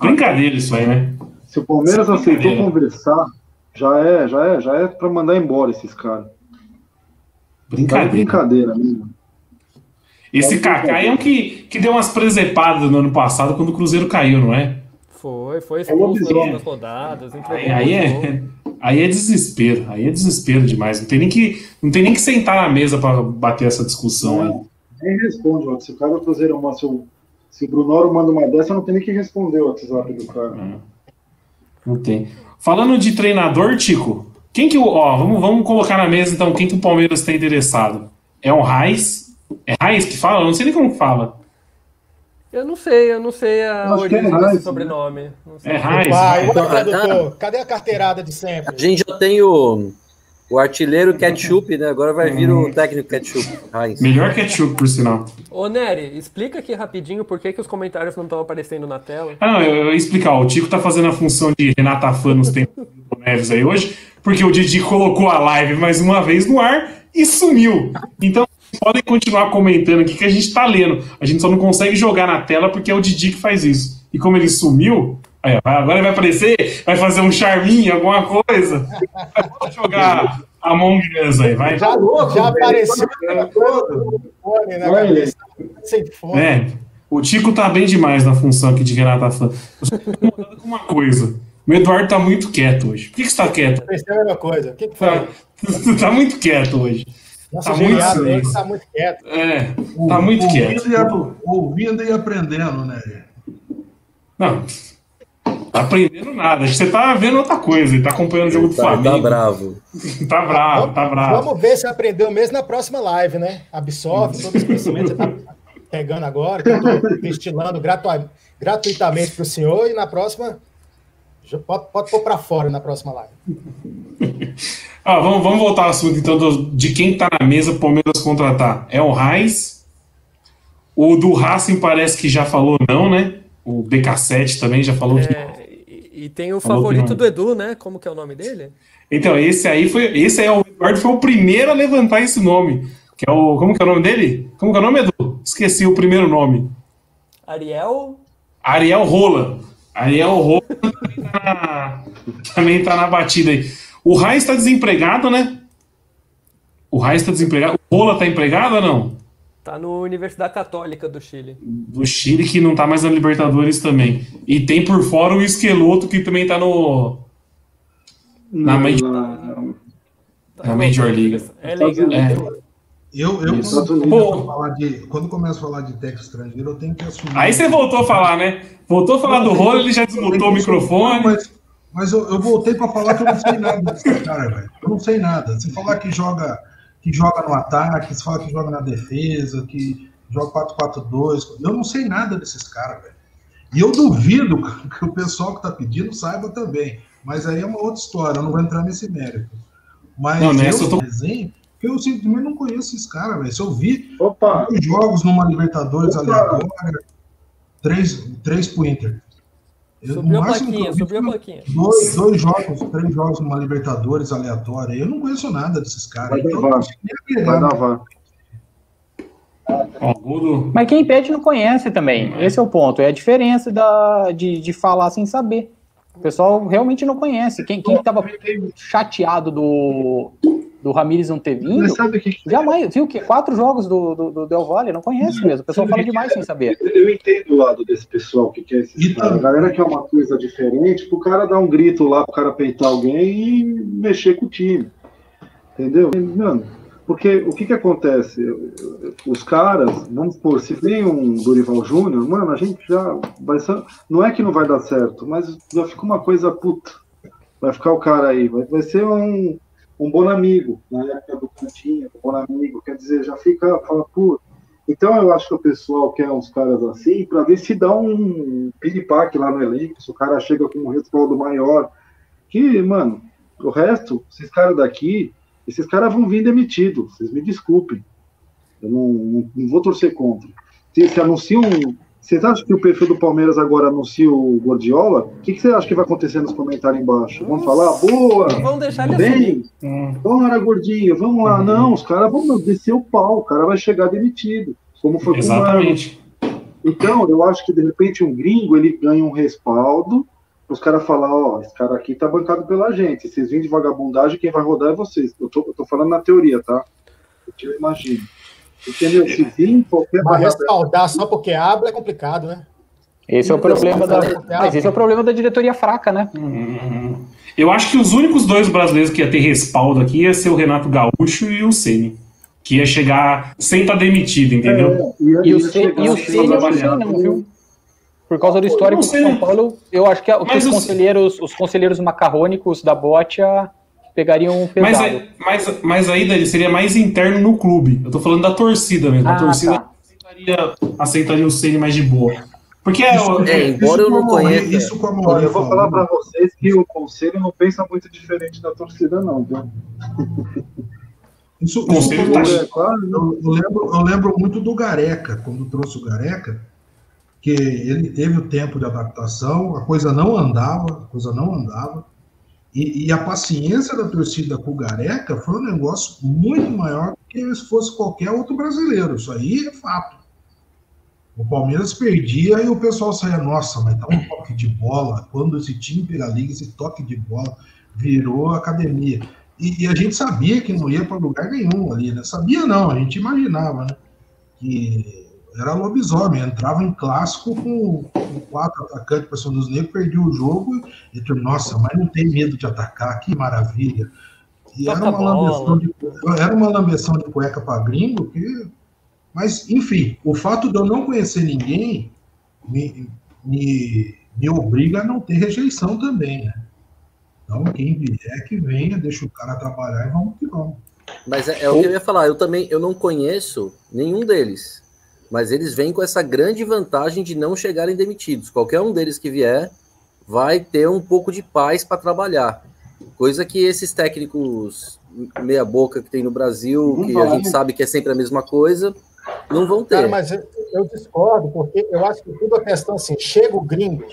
Brincadeira isso aí, né? Se o Palmeiras aceitou conversar, já é, já é, já é para mandar embora esses caras. Brincadeira. Tá brincadeira mesmo. Esse Kaká é um que, que deu umas presepadas no ano passado quando o Cruzeiro caiu, não é? Foi, foi é expulso é nas rodadas. Aí, aí, é, aí é desespero, aí é desespero demais. Não tem nem que, não tem nem que sentar na mesa para bater essa discussão aí. Nem responde, ó. se o cara do Cruzeiro, se o, se o Brunoro manda uma dessa, não tem nem que responder o WhatsApp do cara. Não, não tem. Falando de treinador, Tico, quem que o. Ó, vamos, vamos colocar na mesa então quem que o Palmeiras está interessado. É o Raiz, é Raiz que fala? Eu não sei nem como fala. Eu não sei, eu não sei a origem é desse né? sobrenome. É Raiz. Vai, então, ah, Cadê a carteirada de sempre? A gente já tem o, o artilheiro Ketchup, né? Agora vai vir o hum. técnico Ketchup. Raiz. Melhor Ketchup, por sinal. Ô, Nery, explica aqui rapidinho por que, que os comentários não estão aparecendo na tela. Ah, não, eu, eu ia explicar. O Tico tá fazendo a função de Renata Fã nos tempos do Neves aí hoje, porque o Didi colocou a live mais uma vez no ar e sumiu. Então, podem continuar comentando aqui que a gente tá lendo. A gente só não consegue jogar na tela porque é o Didi que faz isso. E como ele sumiu, aí, agora ele vai aparecer, vai fazer um charminho, alguma coisa. Vai jogar Among Us aí, vai. Já, já apareceu. Fone, né, Sem fone. É, o Tico tá bem demais na função aqui de Renata Fã. Eu só tô incomodado com uma coisa. O Eduardo tá muito quieto hoje. Por que, que você tá quieto? Pensei a mesma coisa. O que, que foi? Tá, tá muito quieto hoje. Nossa, tá muito silêncio. Tá muito quieto. É, tá o, muito quieto. E, ouvindo e aprendendo, né? Não, tá aprendendo nada. Você tá vendo outra coisa, ele tá acompanhando o jogo do tá, Flamengo. Tá bravo. tá bravo, tá bravo. Vamos ver se aprendeu mesmo na próxima live, né? Absorve todos os conhecimentos que você tá pegando agora, que eu tô destilando gratu gratuitamente pro senhor, e na próxima Pode, pode pôr para fora na próxima live. ah, vamos, vamos voltar ao assunto então do, de quem está na mesa para o Palmeiras contratar. É o Raiz. O do Racing parece que já falou não, né? O BK7 também já falou é, que não. E tem o falou favorito do Edu, né? Como que é o nome dele? Então, esse aí foi. Esse aí, o Eduardo foi o primeiro a levantar esse nome. Que é o. Como que é o nome dele? Como que é o nome, Edu? Esqueci o primeiro nome. Ariel. Ariel Rola. Ariel Rola tá, também tá na batida aí. O Raiz está desempregado, né? O Raiz está desempregado. O Rola tá empregado ou não? Tá no Universidade Católica do Chile. Do Chile, que não tá mais na Libertadores também. E tem por fora o Esqueloto, que também tá no. Na, Major, na Major League. É legal. É. Eu, eu quando, falar de, quando começo a falar de técnico estrangeiro, eu tenho que assumir. Aí você voltou a falar, né? Voltou a falar do rolo, ele já desmutou o microfone. Mas, mas eu, eu voltei para falar que eu não sei nada desse cara, velho. Eu não sei nada. Se falar que joga, que joga no ataque, se falar que joga na defesa, que joga 4-4-2, eu não sei nada desses caras, velho. E eu duvido que o pessoal que está pedindo saiba também. Mas aí é uma outra história, eu não vou entrar nesse mérito. Mas não, nessa eu, tô... exemplo, eu simplesmente não conheço esses caras, velho. Se eu vi Opa. jogos numa Libertadores aleatória, três, três pro Inter. Eu, subiu a plaquinha, subiu a plaquinha. Dois, dois jogos, três jogos numa Libertadores aleatória. Eu não conheço nada desses caras. Vai então, dar Vai dar Mas quem pede não conhece também. Esse é o ponto. É a diferença da, de, de falar sem saber. O pessoal realmente não conhece. Quem, quem tava chateado do, do Ramires não ter vindo, sabe que que jamais, viu que quatro jogos do, do, do, Del Valle, não conhece mesmo. O pessoal fala demais sem saber. Eu entendo o lado desse pessoal que quer esses caras. A galera quer uma coisa diferente, pro cara dar um grito lá, pro cara peitar alguém e mexer com o time. Entendeu? Mano, porque o que que acontece? Os caras, vamos supor, se vem um Dorival Júnior, mano, a gente já vai ser, não é que não vai dar certo, mas já fica uma coisa puta. Vai ficar o cara aí, vai, vai ser um um bom amigo, na época do Cantinho, um bom amigo, quer dizer, já fica, fala, pô. Então eu acho que o pessoal quer uns caras assim, para ver se dá um piripaque lá no elenco, se o cara chega com um respaldo maior. Que, mano, o resto, esses caras daqui, esses caras vão vir demitidos, vocês me desculpem. Eu não, não, não vou torcer contra. Se, se anunciam vocês acham que o perfil do Palmeiras agora anuncia o Gordiola? O que, que você acha que vai acontecer nos comentários embaixo? Vamos falar, boa! Vamos deixar ele bem? Hum. Bora, gordinho, vamos lá. Hum. Não, os caras vão descer o pau, o cara vai chegar demitido. Como foi Exatamente. com o Então, eu acho que de repente um gringo ele ganha um respaldo os caras falar, ó, esse cara aqui tá bancado pela gente. Vocês vêm de vagabundagem, quem vai rodar é vocês. Eu tô, eu tô falando na teoria, tá? Eu imagino. Entendeu? Se vir qualquer Mas respaldar só porque abre é complicado, né? Esse é o problema da. Mas esse é o problema da diretoria fraca, né? Uhum. Eu acho que os únicos dois brasileiros que ia ter respaldo aqui ia ser o Renato Gaúcho e o Ceni. Que ia chegar sem estar tá demitido, entendeu? É, e o Ceni eu não sei não, viu? Por causa do histórico do São Paulo, eu acho que, que os, conselheiros, os conselheiros macarrônicos da Botia pegariam um pesado. Mas, é, mas, mas aí ele seria mais interno no clube. Eu tô falando da torcida mesmo. Ah, a torcida tá. aceitaria, aceitaria o Ceni mais de boa. Porque é, isso, é, embora eu não conheça. Isso como eu vou falar para vocês que o conselho não pensa muito diferente da torcida, não, viu? Isso, isso tá... é, claro, eu, eu, lembro, eu lembro muito do Gareca, quando trouxe o Gareca, que ele teve o tempo de adaptação, a coisa não andava, a coisa não andava. E, e, a paciência da torcida com o Gareca foi um negócio muito maior do que se fosse qualquer outro brasileiro. Isso aí é fato. O Palmeiras perdia e o pessoal saía, nossa, mas tá um toque de bola. Quando esse time pela liga, esse toque de bola virou academia. E, e a gente sabia que não ia para lugar nenhum ali, né? Sabia não, a gente imaginava, né? Que era lobisomem, entrava em clássico com, com quatro atacantes para dos negros, perdia o jogo e tu, nossa, mas não tem medo de atacar, que maravilha. E era uma, lambeção de, era uma lambeção de cueca para gringo, que, mas enfim, o fato de eu não conhecer ninguém me, me, me obriga a não ter rejeição também, né? Então, quem vier que venha, deixa o cara trabalhar e vamos que vamos. Mas é, é o que eu ia falar, eu também eu não conheço nenhum deles mas eles vêm com essa grande vantagem de não chegarem demitidos. Qualquer um deles que vier vai ter um pouco de paz para trabalhar. Coisa que esses técnicos meia boca que tem no Brasil, não que vai. a gente sabe que é sempre a mesma coisa, não vão ter. Cara, mas eu, eu discordo, porque eu acho que tudo a é questão assim, chega o gringo,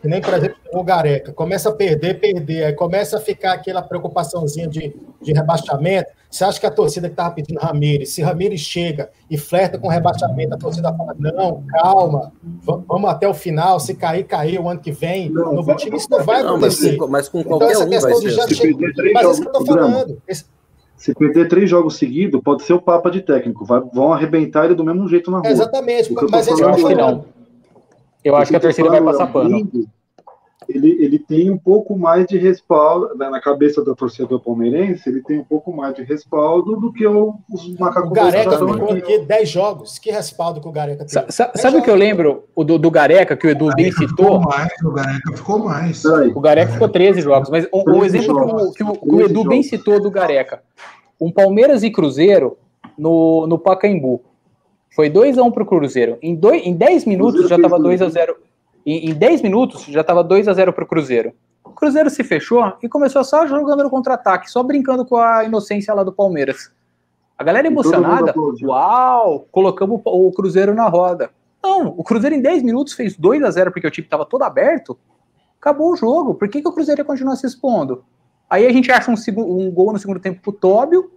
que nem, por exemplo, o Gareca, começa a perder, perder, aí começa a ficar aquela preocupaçãozinha de, de rebaixamento. Você acha que a torcida que estava pedindo Ramires, se Ramires chega e flerta com rebaixamento, a torcida fala: não, calma, vamos até o final, se cair, cair o ano que vem. Não, no time isso não vai acontecer. Não, mas, com, mas com então, qualquer então, essa um vai ser. Chega, mas é isso que eu estou falando. Esse, se perder três jogos seguidos, pode ser o Papa de técnico. Vai, vão arrebentar ele do mesmo jeito na rua. Exatamente, mas eu acho que não. Eu acho que a torcida vai passar pano. Ele, ele tem um pouco mais de respaldo, né, na cabeça do torcedor palmeirense, ele tem um pouco mais de respaldo do que o, os macacos. O Gareca ficou aqui 10 jogos. Que respaldo que o Gareca tem? Sa sabe o que eu lembro o do, do Gareca, que o Edu bem citou? Mais, o Gareca ficou mais. O Gareca ficou 13 jogos, mas o, o exemplo jogos, que, o, que, o, que o Edu jogos. bem citou do Gareca. Um Palmeiras e Cruzeiro no, no Pacaembu. Foi 2x1 para o Cruzeiro. Em, dois, em 10 minutos já estava 2x0. Em, em 10 minutos já estava 2 a 0 para o Cruzeiro. O Cruzeiro se fechou e começou só jogando no contra-ataque, só brincando com a inocência lá do Palmeiras. A galera emocionada, uau, colocamos o Cruzeiro na roda. Não, o Cruzeiro em 10 minutos fez 2 a 0 porque o time estava todo aberto. Acabou o jogo. Por que, que o Cruzeiro ia continuar se expondo? Aí a gente acha um, um gol no segundo tempo pro Tóbio,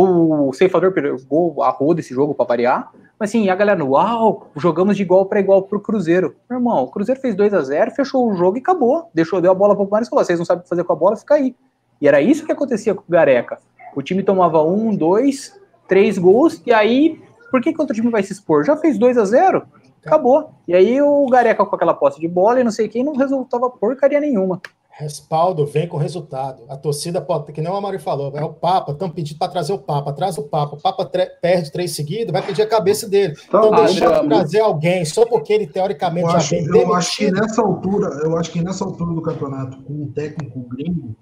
o ceifador pegou a rua desse jogo para variar. Mas assim, a galera, uau, jogamos de igual para igual pro Cruzeiro. Meu irmão, o Cruzeiro fez 2 a 0 fechou o jogo e acabou. Deixou, deu a bola pro Palmeiras e falou: vocês não sabem o que fazer com a bola, fica aí. E era isso que acontecia com o Gareca. O time tomava um, dois, três gols, e aí, por que, que outro time vai se expor? Já fez 2 a 0 acabou. E aí o Gareca com aquela posse de bola e não sei quem não resultava porcaria nenhuma. Respaldo vem com resultado. A torcida pode, que nem o Amari falou, é o Papa, estão pedindo para trazer o Papa, traz o Papa. O Papa perde três seguidos, vai pedir a cabeça dele. Então, então deixar de trazer alguém só porque ele teoricamente eu acho, já vem. Eu acho que nessa altura, eu acho que nessa altura do campeonato, com um técnico gringo,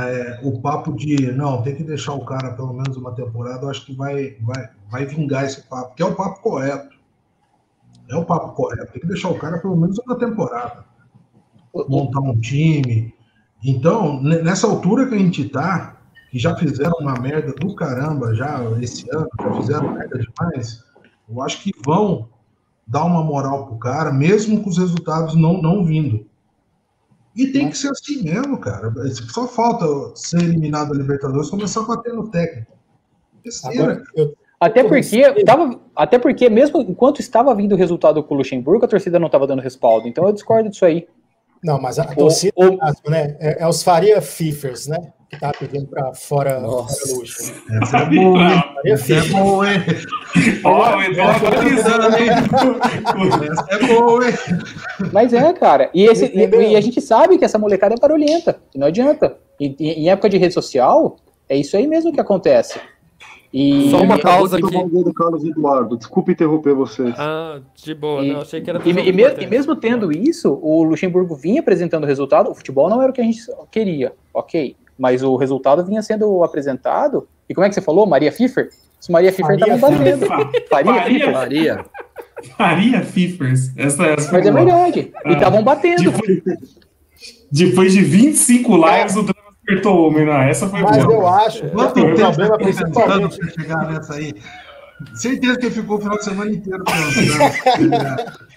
é, o papo de não, tem que deixar o cara pelo menos uma temporada, eu acho que vai, vai, vai vingar esse papo, que é o papo correto. É o papo correto, tem que deixar o cara pelo menos uma temporada montar um time. Então, nessa altura que a gente está, que já fizeram uma merda do caramba já esse ano, já fizeram merda demais, eu acho que vão dar uma moral pro cara, mesmo com os resultados não, não vindo. E tem que ser assim mesmo, cara. Só falta ser eliminado da Libertadores começar a bater no técnico. Agora, eu, até porque, tava, até porque, mesmo enquanto estava vindo o resultado com o Luxemburgo, a torcida não estava dando respaldo. Então eu discordo disso aí. Não, mas a torcida, o, o, né, é, é, os Faria Fifers, né? Que tá pedindo para fora, fora luxo. Essa é boa, hein? Essa é boa, hein? Ó, o Eduardo atualizando, hein? Essa é boa, hein? Mas é, cara. E, esse, e, e, a gente sabe que essa molecada é barulhenta. Não adianta. E, em época de rede social, é isso aí mesmo que acontece. E Só uma pausa aqui. do Carlos Eduardo. Desculpe interromper vocês. Ah, de boa. E, não, achei que era. E, e, me, e, mesmo tendo isso, o Luxemburgo vinha apresentando o resultado. O futebol não era o que a gente queria, ok. Mas o resultado vinha sendo apresentado. E como é que você falou? Maria Pfeiffer? Maria Pfeiffer estavam batendo. Pfeiffer? Maria. Maria Pfiffers. Essa, essa Mas é verdade. E estavam ah, batendo. Depois, depois de 25 lives, o acertou o homem. Essa foi Mas boa. eu acho. Quanto tempo problema principalmente para chegar nessa aí? Certeza que ele ficou o final de semana inteiro pensando. Né?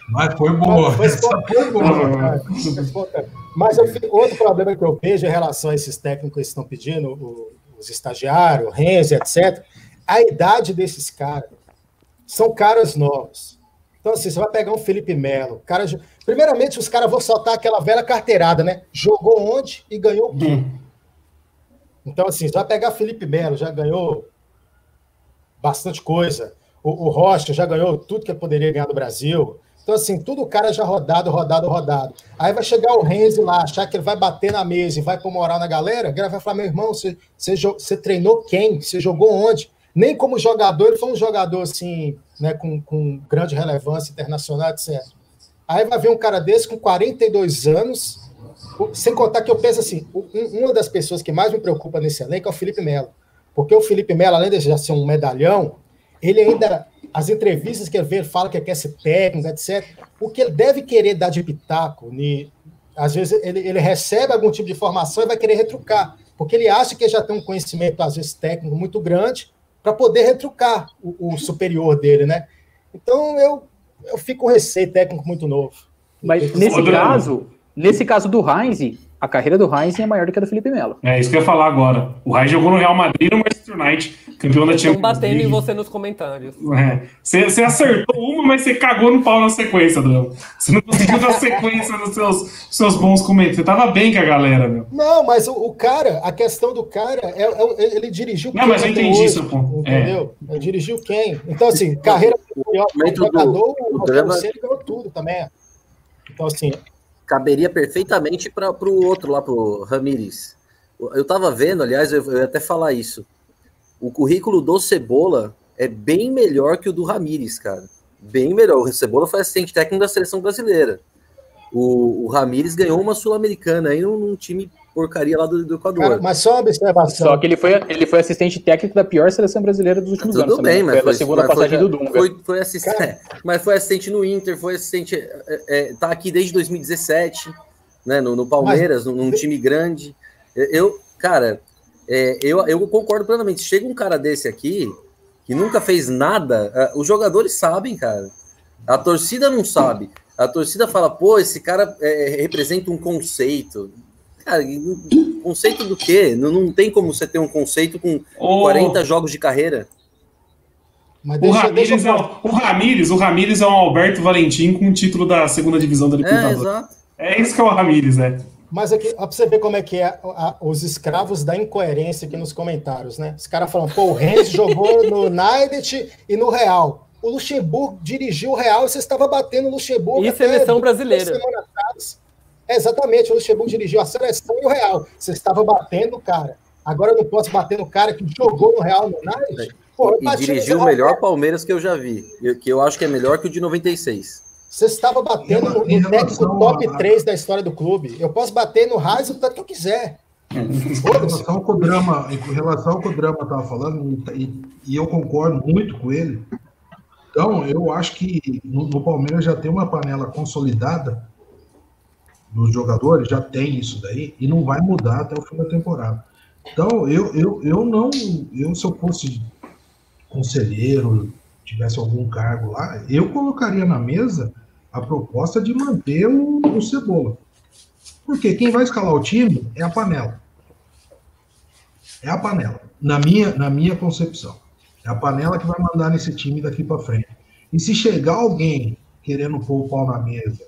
Mas foi boa. Mas, foi boa. Mas eu, outro problema que eu vejo em relação a esses técnicos que estão pedindo, os estagiários, Renzi, etc., a idade desses caras são caras novos. Então, assim, você vai pegar um Felipe Melo. Cara, primeiramente, os caras vão soltar aquela velha carteirada, né? Jogou onde e ganhou o quê? Hum. Então, assim, já pegar Felipe Melo, já ganhou bastante coisa. O, o, Rocha já ganhou tudo que ele poderia ganhar no Brasil. Então, assim, tudo o cara já rodado, rodado, rodado. Aí vai chegar o Renzi lá, achar que ele vai bater na mesa e vai pôr moral na galera. Galera vai falar: meu irmão, você, você, você treinou quem? Você jogou onde? Nem como jogador, ele foi um jogador assim, né, com, com grande relevância internacional, etc. Aí vai ver um cara desse com 42 anos, sem contar que eu penso assim, uma das pessoas que mais me preocupa nesse elenco é o Felipe Melo. Porque o Felipe Melo, além de já ser um medalhão, ele ainda, as entrevistas que ele vê, ele fala que quer ser técnico, etc. O que ele deve querer dar de pitaco, ne, às vezes ele, ele recebe algum tipo de informação e vai querer retrucar, porque ele acha que já tem um conhecimento, às vezes, técnico muito grande, para poder retrucar o, o, superior dele, né? Então eu, eu fico com receio técnico muito novo. Mas nesse caso, Nesse caso do Heinz, a carreira do Heinz é maior do que a do Felipe Melo. É isso que eu ia falar agora. O Heinz jogou no Real Madrid e no Manchester United, campeão da Champions Estão batendo em você nos comentários. É. Você, você acertou uma, mas você cagou no pau na sequência, Adriano. Você não conseguiu dar sequência nos seus, seus bons comentários. Você tava bem com a galera, meu. Não, mas o, o cara, a questão do cara, é, é ele dirigiu Não, mas eu entendi hoje, isso, pô. Entendeu? É. Ele dirigiu quem? Então, assim, carreira o jogador, o, o ganhou tudo também. Então, assim, caberia perfeitamente para o outro lá, para o Ramires. Eu estava vendo, aliás, eu, eu ia até falar isso. O currículo do Cebola é bem melhor que o do Ramires, cara. Bem melhor. O Cebola foi assistente técnico da seleção brasileira. O, o Ramires ganhou uma Sul-Americana aí num, num time porcaria lá do, do Equador. Cara, mas só uma observação. Só que ele foi, ele foi assistente técnico da pior seleção brasileira dos últimos Tudo anos. Tudo bem, também. mas foi, a segunda mas passagem foi, do Dunga. Foi, foi assistente, é, mas foi assistente no Inter, foi assistente. É, é, tá aqui desde 2017, né? No, no Palmeiras, mas... num, time grande. Eu, cara, é, eu, eu concordo plenamente. Chega um cara desse aqui que nunca fez nada, é, os jogadores sabem, cara. A torcida não sabe. A torcida fala, pô, esse cara é, representa um conceito. Cara, conceito do quê? Não, não tem como você ter um conceito com oh. 40 jogos de carreira. Deixa, o, Ramires deixa... é, o Ramires, o Ramires é um Alberto Valentim com o título da segunda divisão da Libertadores. É, é isso que é o Ramires, né? Mas aqui, ó, pra você ver como é que é a, a, os escravos da incoerência aqui nos comentários, né? Os caras falam, pô, o Rennes jogou no United e no Real. O Luxemburgo dirigiu o Real e você estava batendo o Luxemburgo. E seleção brasileira. Semana atrás. É, exatamente, o Luxemburgo dirigiu a seleção e o Real. Você estava batendo o cara. Agora eu não posso bater no cara que jogou no Real no United? Pô, e dirigiu o melhor Palmeiras que eu já vi. Que eu acho que é melhor que o de 96. Você estava batendo no, no técnico top a... 3 da história do clube. Eu posso bater no Raiz o tanto que eu quiser. Em relação com o drama, em relação ao que o drama estava falando, e, e, eu concordo muito com ele. Então, eu acho que no, no Palmeiras já tem uma panela consolidada nos jogadores, já tem isso daí, e não vai mudar até o fim da temporada. Então, eu, eu, eu não. Eu, se eu fosse conselheiro, tivesse algum cargo lá, eu colocaria na mesa a proposta de manter o, o Cebola. Porque quem vai escalar o time é a panela. É a panela, na minha, na minha concepção. É a panela que vai mandar nesse time daqui para frente. E se chegar alguém querendo pôr o pau na mesa,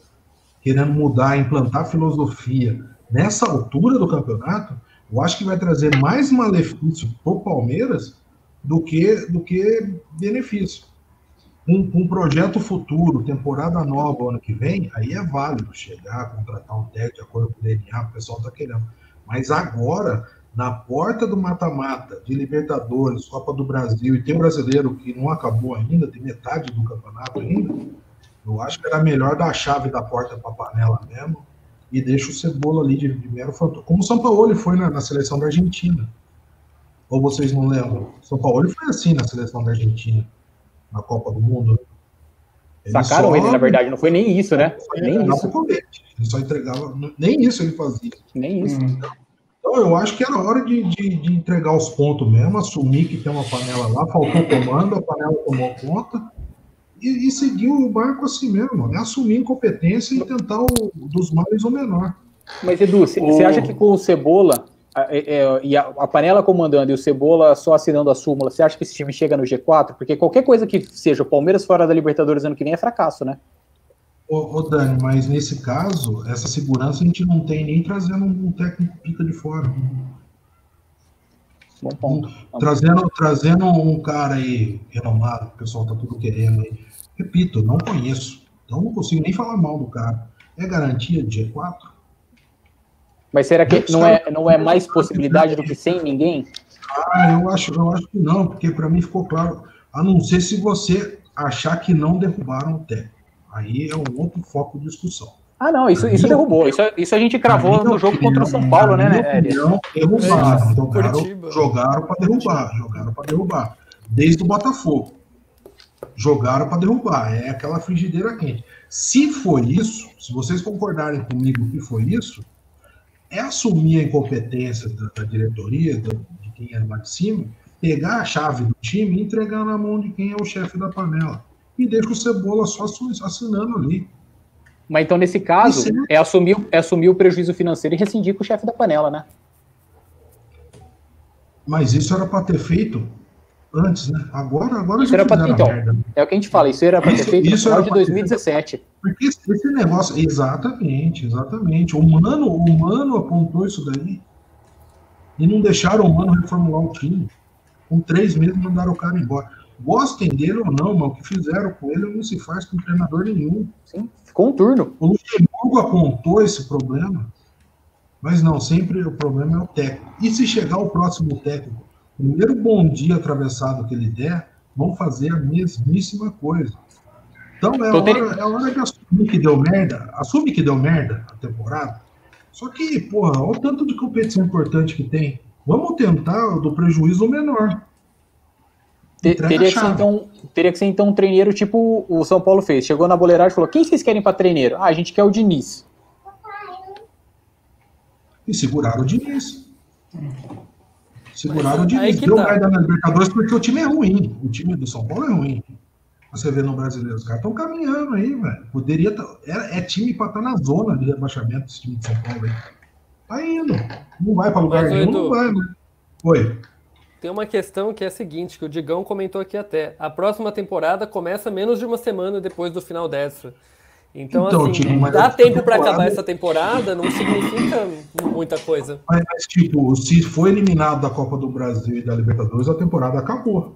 querendo mudar, implantar filosofia nessa altura do campeonato, eu acho que vai trazer mais malefício para o Palmeiras do que, do que benefício. Um, um, projeto futuro, temporada nova ano que vem, aí é válido chegar, contratar um técnico de acordo com o DNA, o pessoal está querendo. Mas agora, na porta do mata-mata de Libertadores, Copa do Brasil, e tem um brasileiro que não acabou ainda, tem metade do campeonato ainda, eu acho que era melhor dar a chave da porta para a panela mesmo e deixa o Cebola ali de, de mero fantasma. Como o São Paulo foi na, na seleção da Argentina. Ou vocês não lembram? São Paulo foi assim na seleção da Argentina, na Copa do Mundo. Ele Sacaram só... ele, na verdade, não foi nem isso, né? Nem isso. Colete. Ele só entregava. Nem isso ele fazia. Nem isso. Hum. Então eu acho que era hora de, de, de, entregar os pontos mesmo, assumir que tem uma panela lá, faltou comando, a panela tomou conta. E, e seguir o barco assim mesmo, né? assumir incompetência e tentar o, dos males o menor. Mas, Edu, você o... acha que com o Cebola é, é, e a, a, panela comandando e o Cebola só assinando a súmula, você acha que esse time chega no G4? Porque qualquer coisa que seja o Palmeiras fora da Libertadores ano que vem é fracasso, né? Ô, ô, Dani, mas nesse caso, essa segurança a gente não tem nem trazendo um técnico pica de fora. Bom ponto. Um, trazendo, trazendo um cara aí renomado, o pessoal tá tudo querendo aí. Repito, não conheço. Então não consigo nem falar mal do cara. É garantia de G4? Mas será que não é, não é mais possibilidade do que sem ninguém? Ah, eu acho, eu acho que não, porque para mim ficou claro. A não ser se você achar que não derrubaram o técnico. Aí é um outro foco de discussão. Ah, não, isso, isso derrubou. Isso, isso a gente cravou no jogo opinião, contra o São Paulo, né, né? Opinião, derrubaram. Jogaram, jogaram para derrubar. Jogaram para derrubar. Desde o Botafogo. Jogaram para derrubar. É aquela frigideira quente. Se for isso, se vocês concordarem comigo que foi isso, é assumir a incompetência da, da diretoria, da, de quem é lá de cima, pegar a chave do time e entregar na mão de quem é o chefe da panela. E deixa o Cebola só assinando ali. Mas então, nesse caso, é... é, assumir, é assumir o prejuízo financeiro e rescindir com o chefe da panela, né? Mas isso era para ter feito antes, né? Agora, agora isso era ter, então, merda. é o que a gente fala, isso era para ter feito isso no final de 2017. Ter, porque esse negócio, exatamente, exatamente. O Mano, o Mano apontou isso daí e não deixaram o Mano reformular o time. Com três meses mandaram o cara embora. Gostem dele ou não, mas o que fizeram com ele não se faz com treinador nenhum. Sim, ficou um turno. O Luxemburgo apontou esse problema, mas não, sempre o problema é o técnico. E se chegar o próximo técnico, primeiro bom dia atravessado que ele der, vão fazer a mesmíssima coisa. Então é hora, é hora de assumir que deu merda. Assume que deu merda a temporada. Só que, porra, olha o tanto de competição importante que tem. Vamos tentar do prejuízo menor. teria, que ser, então, teria que ser então um treineiro tipo o São Paulo fez. Chegou na boleiragem e falou: quem vocês querem para treineiro? Ah, a gente quer o Diniz. E seguraram o Diniz. Seguraram o Diniz. Deu tá. merda na Libertadores porque o time é ruim. O time do São Paulo é ruim. Você vê no brasileiro, os caras estão caminhando aí, velho. Poderia. Tá, é, é time para estar tá na zona de rebaixamento esse time de São Paulo aí. Tá indo. Não vai para lugar nenhum, não vai, né? Oi. Tem uma questão que é a seguinte, que o Digão comentou aqui até. A próxima temporada começa menos de uma semana depois do final dessa. Então, então assim, tipo, dá tempo para acabar essa temporada, não significa muita coisa. Mas, mas, tipo, se for eliminado da Copa do Brasil e da Libertadores, a temporada acabou.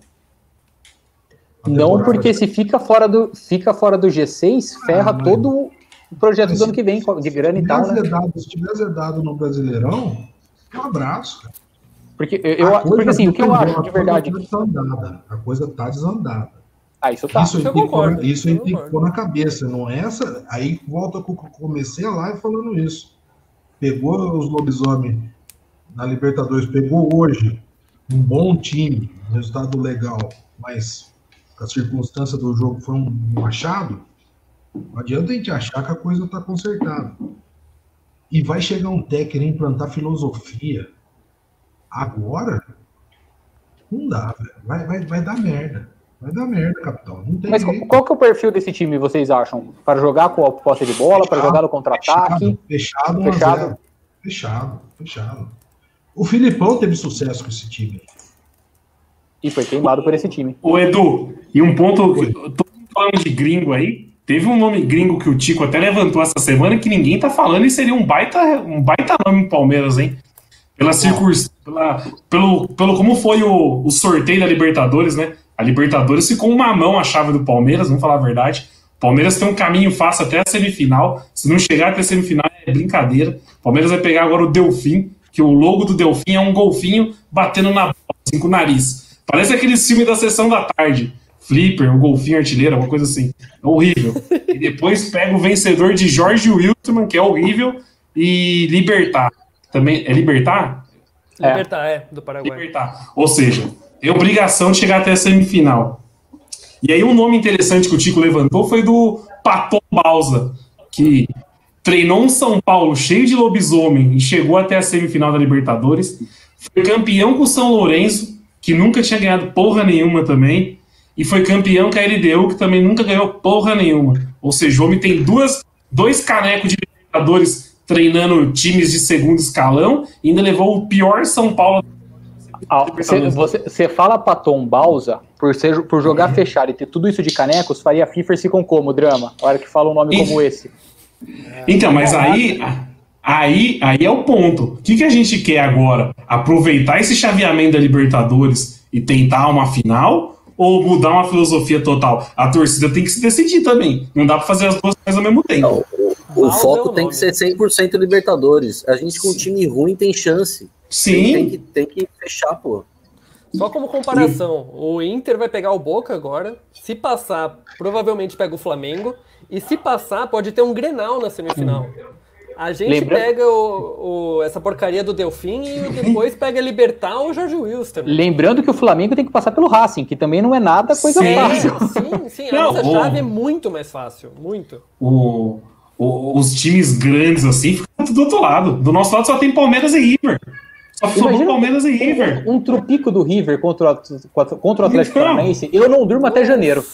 A temporada não, porque se fica fora do, fica fora do G6, ferra ah, todo o projeto do ano que vem, de grana e tal. Né? se tiver zedado no Brasileirão, um abraço, cara. Porque, eu, porque assim, o que eu acho de verdade. Tá a coisa tá desandada. Ah, isso tá. Isso, isso eu concordo. Isso aí tem que pôr na cabeça, não é essa. Aí volta com comecei a live falando isso. Pegou os lobisomens na Libertadores, pegou hoje um bom time, resultado legal, mas a circunstância do jogo foi um machado. Não adianta a gente achar que a coisa está consertada. E vai chegar um técnico implantar filosofia Agora, não dá, velho. Vai, vai, vai dar merda. Vai dar merda, capitão. Mas qual, qual, que é o perfil desse time, vocês acham? Para jogar com a posse de bola, para jogar no contra-ataque? Fechado, fechado, fechado. Fechado, fechado. O Filipão teve sucesso com esse time. E foi queimado por esse time. O Edu, e um ponto, tô falando de gringo aí, teve um nome gringo que o Tico até levantou essa semana que ninguém tá falando e seria um baita, um baita nome em Palmeiras, hein? Pela circunstância, pelo, pelo como foi o, o sorteio da Libertadores, né? A Libertadores ficou uma mão a chave do Palmeiras, vamos falar a verdade. O Palmeiras tem um caminho fácil até a semifinal. Se não chegar até a semifinal, é brincadeira. O Palmeiras vai pegar agora o Delfim, que o logo do Delfim é um golfinho batendo na bola, assim, com o nariz. Parece aquele filme da sessão da tarde. Flipper, o golfinho artilheiro, uma coisa assim. É horrível. e depois pega o vencedor de Jorge Wiltman, que é horrível, e Libertar. Também é Libertar? É. Libertar, é, do Paraguai. Libertar. Ou seja, é obrigação de chegar até a semifinal. E aí um nome interessante que o Tico levantou foi do Paton Balsa, que treinou um São Paulo cheio de lobisomem e chegou até a semifinal da Libertadores. Foi campeão com o São Lourenço, que nunca tinha ganhado porra nenhuma também. E foi campeão com a LDU, que também nunca ganhou porra nenhuma. Ou seja, o homem tem duas, dois canecos de Libertadores treinando times de segundo escalão e ainda levou o pior São Paulo. Você, fala para Tom Balsa, por, ser, por jogar uhum. fechado e ter tudo isso de canecos, faria FIFA se com como drama? A hora que fala um nome como esse. Então, mas aí, aí, aí é o ponto. O que, que a gente quer agora? Aproveitar esse chaveamento da Libertadores e tentar uma final? Ou mudar uma filosofia total? A torcida tem que se decidir também. Não dá para fazer as duas coisas ao mesmo tempo. Não, o Mal foco tem que ser 100% Libertadores. A gente com um time ruim tem chance. Sim. Tem que, tem que fechar, pô. Só como comparação, o Inter vai pegar o Boca agora. Se passar, provavelmente pega o Flamengo. E se passar, pode ter um Grenal na semifinal. A gente Lembra... pega o, o, essa porcaria do Delfim e depois pega Libertar ou Jorge Wilson também. Lembrando que o Flamengo tem que passar pelo Racing, que também não é nada coisa sim, fácil. Sim, sim. A não, nossa o... chave é muito mais fácil. Muito. O, os times grandes assim ficam do outro lado. Do nosso lado só tem Palmeiras e River. Só sobrou Palmeiras e River. Um, um trupico do River contra, o, contra o Atlético então, Paranaense, eu não durmo até janeiro.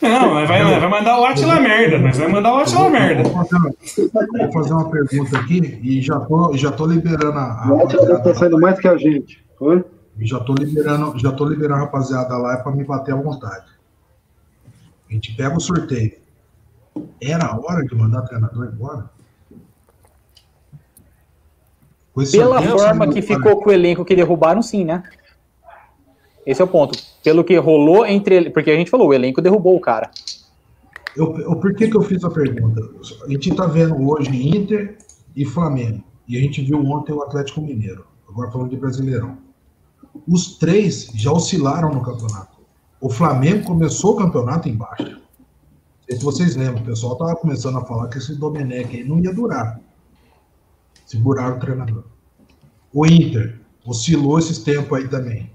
Não, vai, vai mandar o Atila merda, mas vai mandar o Atila merda. Vou fazer uma pergunta aqui e já tô, já tô liberando a. O Atila tá saindo mais que a gente. Oi? Já tô liberando, já tô liberando a rapaziada lá para me bater à vontade. A gente pega o sorteio. Era a hora de mandar o treinador embora? Pela forma que ficou com o elenco que derrubaram, sim, né? Esse é o ponto. Pelo que rolou entre. Porque a gente falou, o elenco derrubou o cara. Eu, eu, por que, que eu fiz a pergunta? A gente está vendo hoje Inter e Flamengo. E a gente viu ontem o Atlético Mineiro. Agora falando de Brasileirão. Os três já oscilaram no campeonato. O Flamengo começou o campeonato embaixo se vocês lembram, o pessoal estava começando a falar que esse Domenech aí não ia durar. Seguraram o treinador. O Inter oscilou esses tempos aí também.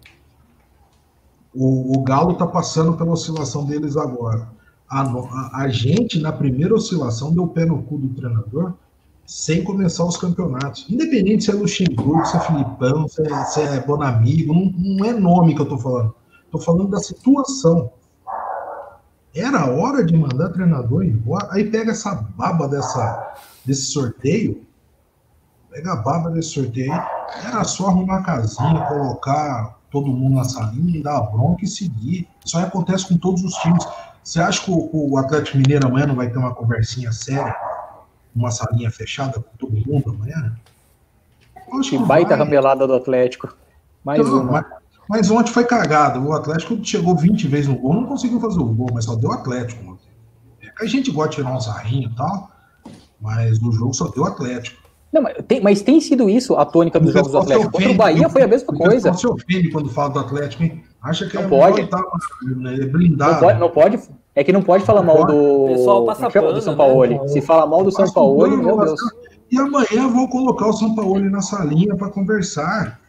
O, o Galo está passando pela oscilação deles agora. A, a, a, gente, na primeira oscilação, deu pé no cu do treinador sem começar os campeonatos. Independente se é Luxemburgo, se é Filipão, se é, se é Bonamigo, não, não é nome que eu estou falando. Estou falando da situação. Era hora de mandar treinador embora. Aí pega essa baba dessa, desse sorteio. Pega a baba desse sorteio aí. Era só arrumar a casinha, colocar todo mundo na salinha dar a bronca e seguir. Isso aí acontece com todos os times. Você acha que o, o Atlético Mineiro amanhã não vai ter uma conversinha séria? Uma salinha fechada com todo mundo amanhã? Que baita ramelada do Atlético. Mais então, uma. Mas, mas, ontem foi cagado. O Atlético chegou 20 vezes no gol, não conseguiu fazer o gol, mas só deu Atlético ontem. É a gente gosta de tirar um sarrinho e tal, mas no jogo só deu Atlético. Não, mas, tem, mas tem sido isso a tônica dos jogos do Atlético. Contra o Bahia foi a mesma coisa. Você ofende quando fala do Atlético, hein? Acha que não é pode. Tá, é blindado. Não pode, não pode, É que não pode falar não mal pode. do, pessoal passa pano, do São Paulo. Né? Se fala mal do São Paulo, meu Deus. E amanhã vou colocar o São Paulo na salinha para conversar.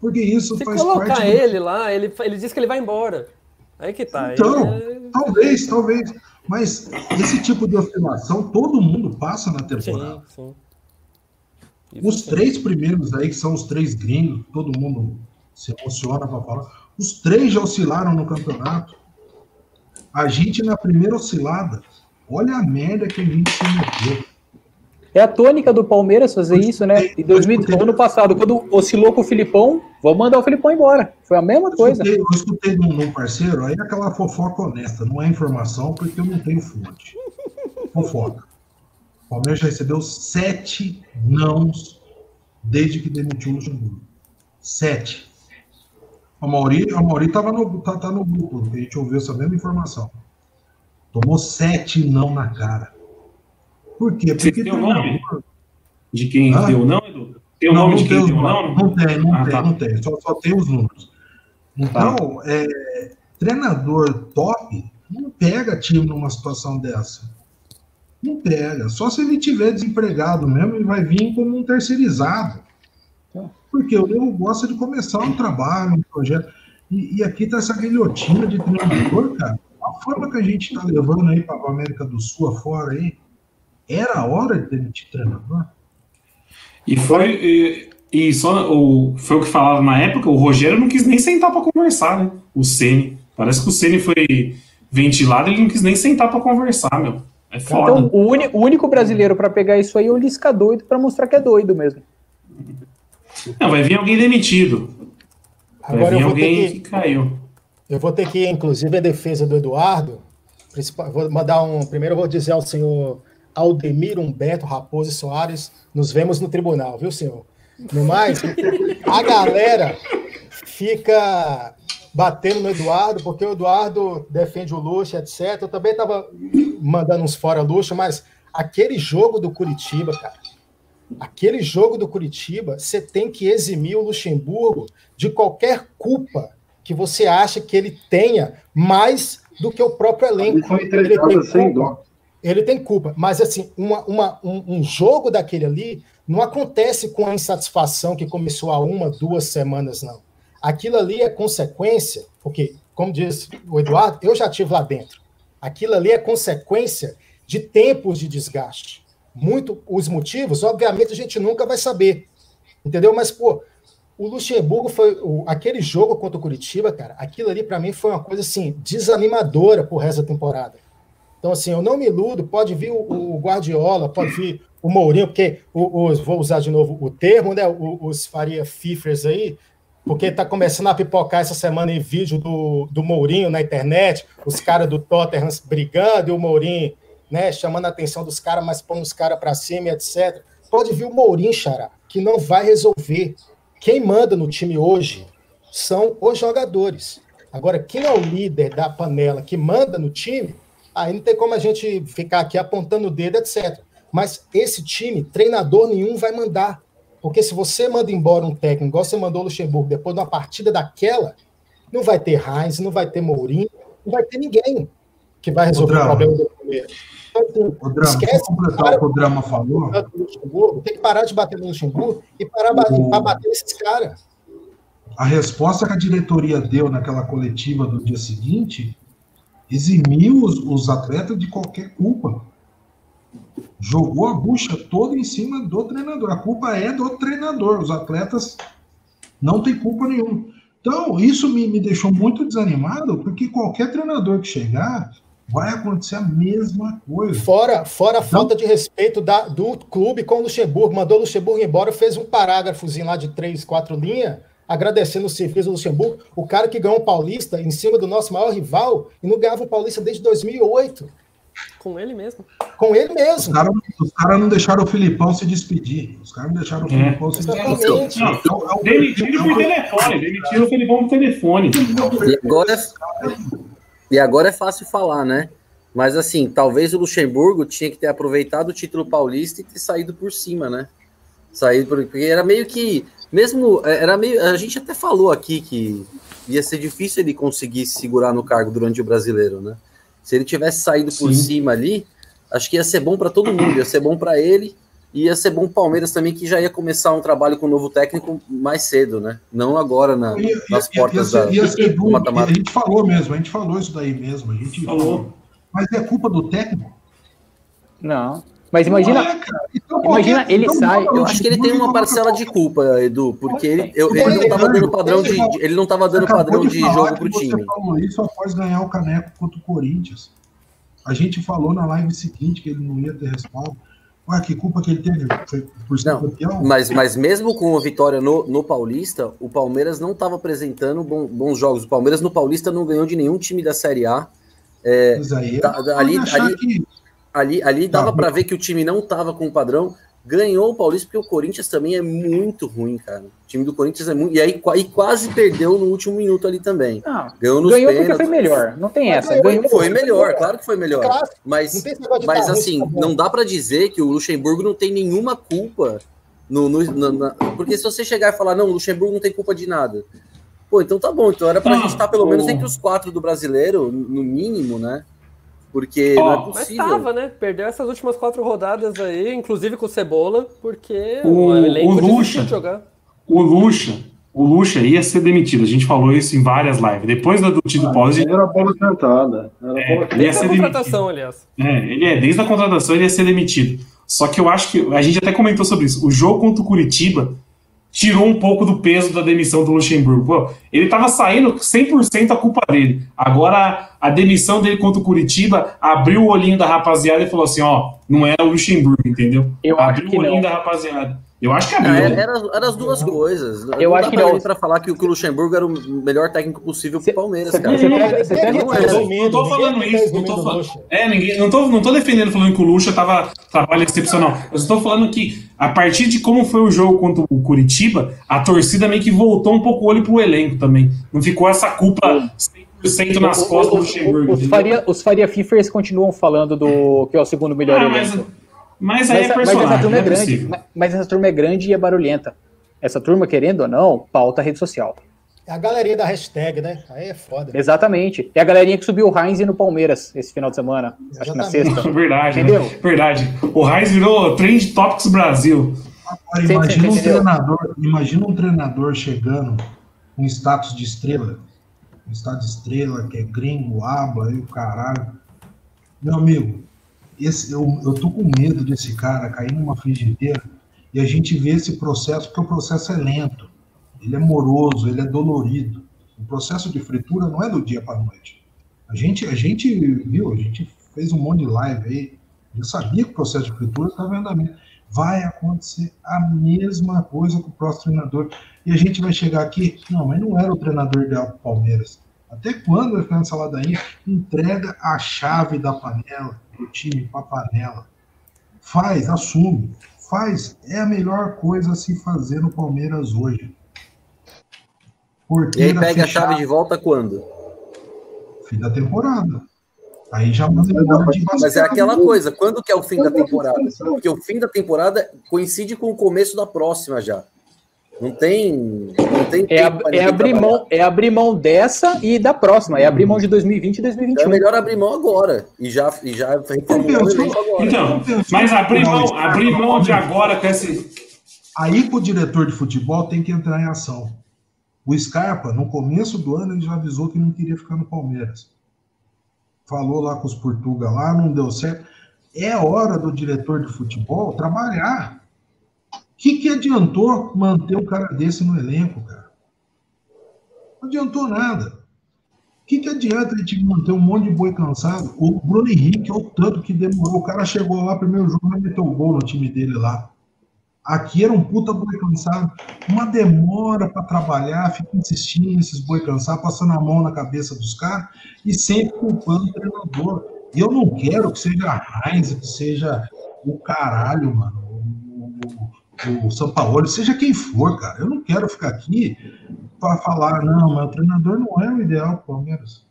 Porque isso Se faz colocar parte. colocar ele do... lá, ele, ele diz que ele vai embora. Aí que tá. Então, é... talvez, talvez. Mas esse tipo de afirmação todo mundo passa na temporada. Sim, sim. Os três primeiros aí, que são os três gringos, todo mundo se emociona para falar. Os três já oscilaram no campeonato. A gente na primeira oscilada, olha a merda que a gente se meteu. É a tônica do Palmeiras fazer isso, né? Em 2000, ano passado, quando oscilou com o Filipão, vamos mandar o Filipão embora. Foi a mesma eu coisa. Escutei, eu escutei de um, parceiro, aí é aquela fofoca honesta, não é informação, porque eu não tenho fonte. Fofoca. O Palmeiras já recebeu sete nãos desde que demitiu o Luxemburgo. Sete. A Mauri, a Mauri tava no, tá, tá no grupo, a gente ouviu essa mesma informação. Tomou sete não na cara. Por quê? Porque tem o nome de quem ah, deu não, Edu? Tem o não, nome de quem deu não? Não tem, não ah, tem, tá. não tem. Só, só tem os números. Então, tá. é, treinador top não pega time numa situação dessa. Não pega. Só se ele tiver desempregado mesmo, ele vai vir como um terceirizado. Porque o nego gosta de começar um trabalho, um projeto. E, e aqui está essa guilhotina de treinador, cara. A forma que a gente está levando aí para a América do Sul afora aí, era a hora de demitir treinador. E foi. E, e só o, foi o que falava na época, o Rogério não quis nem sentar para conversar, né? O Ceni. Parece que o Ceni foi ventilado, ele não quis nem sentar para conversar, meu. É foda. Então, o, o único brasileiro para pegar isso aí é o Lisca doido para mostrar que é doido mesmo. Não, vai vir alguém demitido. Vai Agora vir alguém que, que, caiu. Eu vou ter que ir, inclusive, a defesa do Eduardo. Vou mandar um. Primeiro, eu vou dizer ao senhor Aldemir Humberto Raposo Soares, nos vemos no tribunal, viu, senhor? No mais, a galera fica batendo no Eduardo, porque o Eduardo defende o luxo, etc. Eu também estava mandando uns fora luxo, mas aquele jogo do Curitiba, cara, aquele jogo do Curitiba, você tem que eximir o Luxemburgo de qualquer culpa que você acha que ele tenha mais do que o próprio elenco. Ele, ele tem dó ele tem culpa. Mas, assim, uma, uma, um, um, jogo daquele ali não acontece com a insatisfação que começou há uma, duas semanas, não. Aquilo ali é consequência, porque, como diz o Eduardo, eu já estive lá dentro. Aquilo ali é consequência de tempos de desgaste. Muito os motivos, obviamente, a gente nunca vai saber. Entendeu? Mas, pô, o Luxemburgo foi. O, aquele jogo contra o Curitiba, cara, aquilo ali para mim foi uma coisa assim, desanimadora pro resto da temporada. Então, assim, eu não me iludo, pode vir o, o Guardiola, pode vir o Mourinho, porque os, vou usar de novo o termo, né? Os Faria Fifers aí, porque está começando a pipocar essa semana em vídeo do, do Mourinho na internet, os caras do Tottenham brigando e o Mourinho, né, chamando a atenção dos caras, mas pondo os caras para cima, etc. Pode vir o Mourinho, Xará, que não vai resolver. Quem manda no time hoje são os jogadores. Agora, quem é o líder da panela que manda no time Aí não tem como a gente ficar aqui apontando o dedo, etc. Mas esse time, treinador nenhum vai mandar. Porque se você manda embora um técnico, igual você mandou o Luxemburgo, depois de uma partida daquela, não vai ter Heinz, não vai ter Mourinho, não vai ter ninguém que vai resolver o, o problema do Palmeiras. Então, assim, o drama, esquece, completar o que o Drama falou. Tem que parar de bater no Luxemburgo e parar o... para bater nesses caras. A resposta que a diretoria deu naquela coletiva do dia seguinte eximiu os, os atletas de qualquer culpa. Jogou a bucha toda em cima do treinador. A culpa é do treinador. Os atletas não têm culpa nenhuma. Então, isso me, me deixou muito desanimado, porque qualquer treinador que chegar, vai acontecer a mesma coisa. Fora, fora a então, falta de respeito da, do clube com o Luxemburgo. Mandou o Luxemburgo embora, fez um parágrafozinho lá de três, quatro linhas, agradecendo o serviço do Luxemburgo. O cara que ganhou o Paulista em cima do nosso maior rival e não ganhava o Paulista desde 2008. Com ele mesmo. Com ele mesmo. Os caras cara não deixaram o Filipão se despedir. Os caras não deixaram o é. Filipão se despedir. Não, então, demitiram por telefone. Demitiram o Filipão por telefone. E agora, é, e agora é fácil falar, né? Mas assim, talvez o Luxemburgo tinha que ter aproveitado o título paulista e ter saído por cima, né? Saído porque era meio que. Mesmo. É, era meio. A gente até falou aqui que ia ser difícil ele conseguir se segurar no cargo durante o brasileiro, né? Se ele tivesse saído por Sim. cima ali, acho que ia ser bom para todo mundo, ia ser bom para ele e ia ser bom o Palmeiras também, que já ia começar um trabalho com o novo técnico mais cedo, né? Não agora na, ia, nas ia, portas ia ser, ia ser do mata A gente falou mesmo, a gente falou isso daí mesmo, a gente falou. Mas é culpa do técnico? Não. Mas imagina, é, então, imagina ele então, sai. Eu acho que ele tem uma parcela de culpa, Edu, porque ele, eu, ele não estava dando padrão de, ele não tava dando padrão de jogo para o time. Você falou isso após ganhar o caneco contra o Corinthians. A gente falou na live seguinte que ele não ia ter respaldo. Ué, que culpa que ele teve? Foi por ser não, campeão? Mas, mas mesmo com a vitória no, no Paulista, o Palmeiras não estava apresentando bons, bons jogos. O Palmeiras no Paulista não ganhou de nenhum time da Série A. É, aí, tá, ali, ali, que ali, ali dava para ver que o time não estava com o padrão. Ganhou o Paulista porque o Corinthians também é muito ruim, cara. O time do Corinthians é muito. E aí e quase perdeu no último minuto ali também. Não, ganhou nos ganhou pênaltis. porque foi melhor. Não tem essa. Ganhou, foi melhor, claro que foi melhor. Mas, mas assim, não dá para dizer que o Luxemburgo não tem nenhuma culpa. No, no, no na, porque se você chegar e falar, não, o Luxemburgo não tem culpa de nada. Pô, então tá bom. Então era pra ah, gente estar pelo menos entre os quatro do brasileiro, no mínimo, né? Porque oh, não é possível. Mas tava, né? Perdeu essas últimas quatro rodadas aí, inclusive com o Cebola, porque o, o elenco o Lucha, jogar. O Lucha, o Lucha ia ser demitido. A gente falou isso em várias lives. Depois do título ah, pós. Era bola cantada. Era é, bola ele ia ser contratação, aliás. É, ele é, desde a contratação ele ia ser demitido. Só que eu acho que a gente até comentou sobre isso. O jogo contra o Curitiba tirou um pouco do peso da demissão do Luxemburgo. Pô, ele estava saindo 100% a culpa dele. Agora, a demissão dele contra o Curitiba abriu o olhinho da rapaziada e falou assim: ó, não é o Luxemburgo, entendeu? Eu abriu o olhinho não. da rapaziada. Eu acho que abriu. Não, era, era, era, as duas coisas. Eu não acho que não. para falar que, o Luxemburgo era o melhor técnico possível para o Palmeiras, cê, cara. Você pega, você pega não, é, não tô falando isso. Não tô, falando, é, ninguém, não, tô, não tô defendendo falando que o Luxa tava trabalho excepcional. Eu estou falando que, a partir de como foi o jogo contra o Curitiba, a torcida meio que voltou um pouco o olho pro elenco também. Não ficou essa culpa 100% nas costas do Luxemburgo. Os Faria, os Faria Fifers continuam falando do que é o segundo melhor ah, elenco. Mas, mas aí mas, é personagem, mas essa turma é, é grande. Mas, mas essa turma é grande e é barulhenta. Essa turma, querendo ou não, pauta rede social. É a galerinha da hashtag, né? Aí é foda. Exatamente. É a galerinha que subiu o Heinz no Palmeiras esse final de semana. Exatamente. Acho que na sexta. Verdade, né? entendeu? Né? Verdade. O Heinz virou Trend Topics Brasil. Agora, imagina, um treinador, imagina um treinador chegando com status de estrela. Um status de estrela, que é gringo, habla e o caralho. Meu amigo, esse, eu, eu tô com medo desse cara cair numa frigideira e a gente vê esse processo, porque o processo é lento, ele é moroso, ele é dolorido. O processo de fritura não é do dia para a noite. A gente, a gente viu, a gente fez um monte de live aí, eu sabia que o processo de fritura estava andamento. Vai acontecer a mesma coisa com o próximo treinador. E a gente vai chegar aqui, não, mas não era o treinador ideal para o Palmeiras. Até quando vai ficar nessa ladainha? Entrega a chave da panela pro time, pra panela. Faz, assume. Faz. É a melhor coisa a se fazer no Palmeiras hoje. Porteira e aí pega fechada. a chave de volta quando? Fim da temporada. Aí já manda embora de Mas é aquela coisa, quando que é o fim da temporada? Porque o fim da temporada coincide com o começo da próxima já. Não tem, não tem é, é abrir mão, é abrir mão dessa e da próxima, é abrir mão de 2020 e 2021. Então é melhor abrir mão agora e já e já reformular agora. Então, mas abrir mão, abrir mão de agora com esse Aí que o diretor de futebol tem que entrar em ação. O Scarpa, no começo do ano, ele já avisou que não queria ficar no Palmeiras. Falou lá com os portugueses lá, não deu certo. É hora do diretor de futebol trabalhar que, que adiantou manter um cara desse no elenco, cara? Não adiantou nada. que, que adianta a gente manter um monte de boi cansado? O Bruno Henrique, o tanto que demorou. O cara chegou lá, primeiro jogo, meter o gol no time dele lá. Aqui era um puta boi cansado. Uma demora para trabalhar, fica insistindo nesses boi cansados, passando a mão na cabeça dos caras e sempre culpando o treinador. E eu não quero que seja a Heinz, que seja o caralho, mano. O, São Paulo, seja quem for, cara. Eu não quero ficar aqui para falar, não, mas o treinador não é o ideal pro Palmeiras.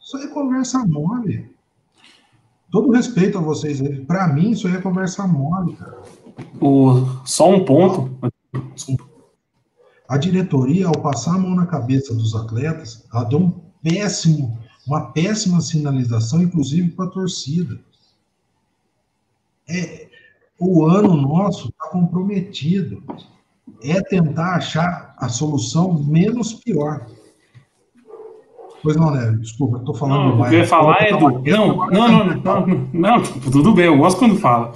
Isso aí é conversa mole. Todo respeito a vocês, para mim isso aí é conversa mole, cara. O, só um ponto. A diretoria, ao passar a mão na cabeça dos atletas, ela deu um péssimo, uma péssima sinalização, inclusive para a torcida. É, o ano nosso está comprometido é tentar achar a solução menos pior. Pois não, né? Desculpa, estou falando não, mais. O que eu ia falar é do. Não, não, não, não, não, não, tudo bem, eu gosto quando fala.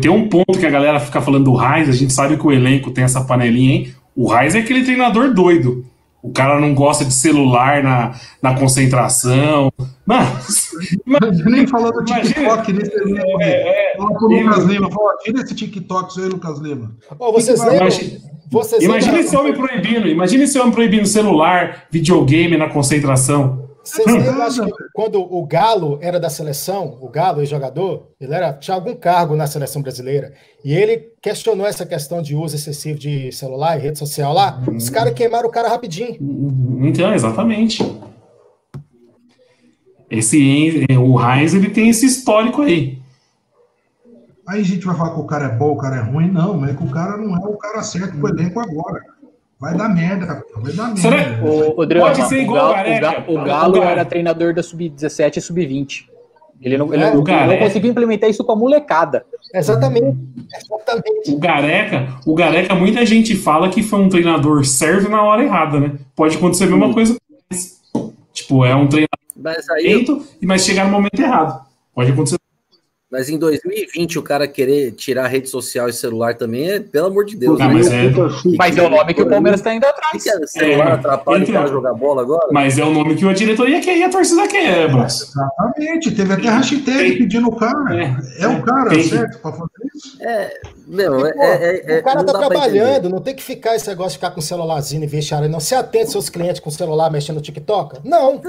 Tem um ponto que a galera fica falando do Raiz, a gente sabe que o elenco tem essa panelinha, hein? O Raiz é aquele treinador doido. O cara não gosta de celular na, na concentração. Mas. Imagina, nem falando do TikTok nesse. É, é, Fala pro Lucas Lima, fala, tira esse TikTok, seu aí, Lucas Lima. Oh, vocês lembram? Vocês imagina esse homem proibindo, imagina esse homem proibindo celular, videogame na concentração. Vocês lembram que quando o Galo era da seleção, o Galo, jogador, ele era, tinha algum cargo na seleção brasileira, e ele questionou essa questão de uso excessivo de celular e rede social lá, os caras queimaram o cara rapidinho. Então, exatamente. Esse, o Reis, ele tem esse histórico aí. Aí a gente vai falar que o cara é bom, o cara é ruim, não, mas que o cara não é o cara certo pro elenco agora. Vai dar merda. Vai dar merda. Será? O, o Drama, Pode ser igual o Galo, o Galo, o Galo era treinador da Sub-17 e Sub-20. Ele não, ele é, não, não conseguiu implementar isso com a molecada. Exatamente. Exatamente. O Gareca, o Gareca, muita gente fala que foi um treinador certo na hora errada, né? Pode acontecer a mesma coisa. Tipo, é um treinador mas aí... mas chegar no momento errado. Pode acontecer mas em 2020 o cara querer tirar rede social e celular também é, pelo amor de Deus. Não, né? mas, é... mas é o nome que o Palmeiras está indo atrás. Que celular é, atrapalha o cara jogar bola agora? Mas é o nome que a diretoria quer e a torcida quer, Braço. Exatamente. Teve até hashtag pedindo o cara. É, é o cara, tem, certo, para fazer isso? É, meu, é, é, é, O cara tá trabalhando, não tem que ficar esse negócio de ficar com o celularzinho e vestiário. Não se atende seus clientes com o celular mexendo no TikTok. Não.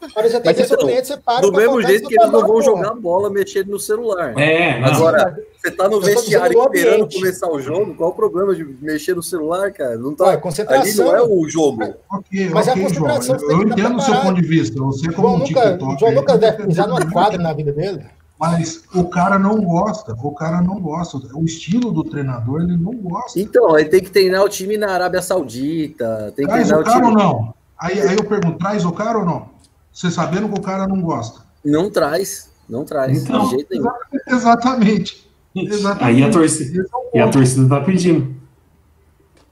Agora já tem que ser cliente, você para. Do mesmo jeito que eles não vão jogar bola mexendo no celular. É, Agora, você tá no vestiário esperando começar o jogo, qual o problema de mexer no celular, cara? Não tá. Ué, concentração. Ali não é o jogo. Okay, Mas okay, é a concentração. João, eu, entendo o seu ponto de vista. Você, como João, nunca, João nunca deve pisar numa quadra na vida dele. Mas o cara não gosta, o cara não gosta. O estilo do treinador, ele não gosta. Então, ele tem que treinar o time na Arábia Saudita. Tem que traz o cara time... ou não? Aí, aí eu pergunto, traz o cara ou não? Você sabendo que o cara não gosta. Não traz, não traz, então, de jeito nenhum. Exatamente. exatamente. Aí a torcida, e a torcida tá pedindo.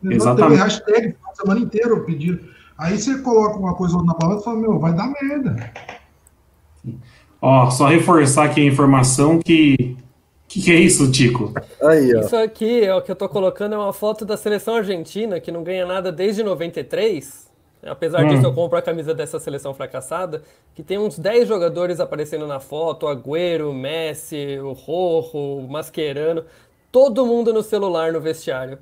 Exatamente. exatamente. Hashtag, a semana inteira pedindo. Aí você coloca uma coisa na balança e fala, meu, vai dar merda. Ó, só reforçar aqui a informação que. O que, que, é isso, Tico? Aí, ó. Isso aqui, é o que eu tô colocando, é uma foto da seleção argentina, que não ganha nada desde 93. Apesar hum. disso, eu compro a camisa dessa seleção fracassada, que tem uns 10 jogadores aparecendo na foto: Agüero, Messi, o Rojo, o Mascherano, todo mundo no celular no vestiário.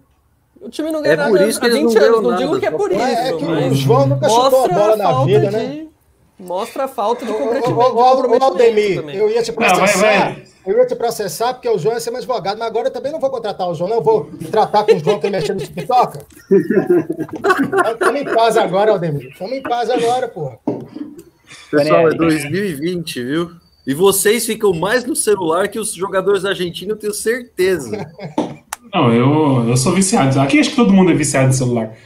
O time não ganha é nada há 20 anos, não, não digo que é por isso. É, é que o João nunca chutou a bola na vida, né? de... né? Mostra a falta de comprometimento. Aldemir, eu ia te processar. Não, vai, vai. Eu ia te processar porque o João ia ser meu advogado, mas agora eu também não vou contratar o João, não. Eu vou tratar com o João que é mexendo no TikTok. Estamos em paz agora, Aldemir. Estamos em paz agora, porra. Pessoal, é 2020, viu? E vocês ficam mais no celular que os jogadores argentinos, eu tenho certeza. Não, eu, eu sou viciado. Aqui acho que todo mundo é viciado em celular.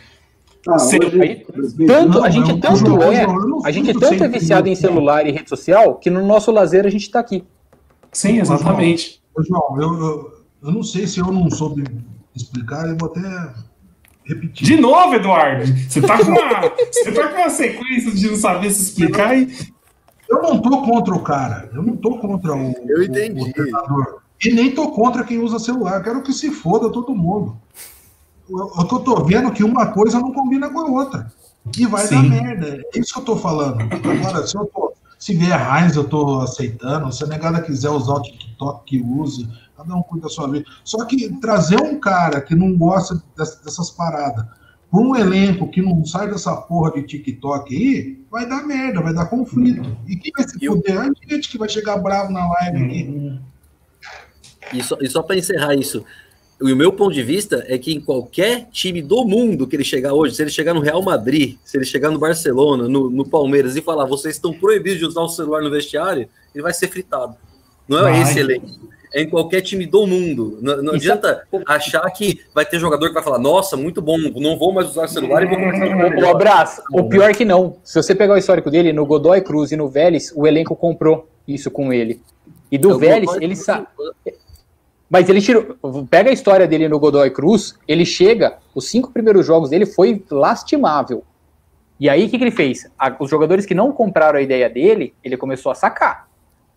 Ah, hoje, tanto, a gente tanto é, a gente tanto é viciado em celular e rede social que no nosso lazer a gente está aqui. Sim, exatamente. Ô, João, eu, eu, eu, não sei se eu não soube explicar, eu vou até repetir. De novo, Eduardo! Você está com uma, você tá com uma sequência de não saber se explicar e. Eu não tô contra o cara, eu não tô contra o, eu entendi. o treinador. E nem tô contra quem usa celular, eu quero que se foda todo mundo. O que eu tô vendo é que uma coisa não combina com a outra. E vai Sim. dar merda. É isso que eu tô falando. Agora, se eu tô. Se vier Heinz, eu tô aceitando. Se a negada quiser usar o TikTok, que use. Cada um cuida da sua vida. Só que trazer um cara que não gosta dessas paradas para um elenco que não sai dessa porra de TikTok aí, vai dar merda, vai dar conflito. E quem vai se fuder? A gente que vai chegar bravo na live aqui. E só, e só para encerrar isso, o meu ponto de vista é que em qualquer time do mundo que ele chegar hoje, se ele chegar no Real Madrid, se ele chegar no Barcelona, no, no Palmeiras e falar vocês estão proibidos de usar o celular no vestiário, ele vai ser fritado. Não é vai. esse elenco em qualquer time do mundo. Não, não adianta achar que vai ter jogador que vai falar, nossa, muito bom, não vou mais usar celular e vou começar a jogar. O abraço. O pior é que não. Se você pegar o histórico dele, no Godoy Cruz e no Vélez, o elenco comprou isso com ele. E do é Vélez, ele sabe. Mas ele tirou. Pega a história dele no Godoy Cruz, ele chega, os cinco primeiros jogos dele foi lastimável. E aí, o que, que ele fez? A, os jogadores que não compraram a ideia dele, ele começou a sacar.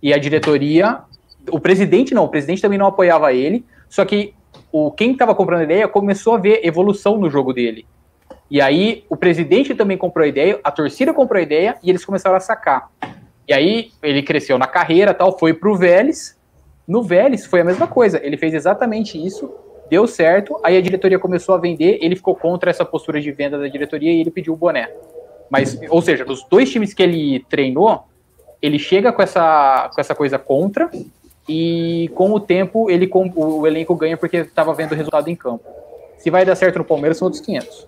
E a diretoria o presidente não, o presidente também não apoiava ele, só que o quem estava comprando a ideia começou a ver evolução no jogo dele. E aí o presidente também comprou a ideia, a torcida comprou a ideia e eles começaram a sacar. E aí ele cresceu na carreira, tal, foi pro Vélez. No Vélez foi a mesma coisa, ele fez exatamente isso, deu certo, aí a diretoria começou a vender, ele ficou contra essa postura de venda da diretoria e ele pediu o boné. Mas, ou seja, nos dois times que ele treinou, ele chega com essa, com essa coisa contra, e com o tempo ele o elenco ganha porque estava vendo o resultado em campo. Se vai dar certo no Palmeiras, são outros 500.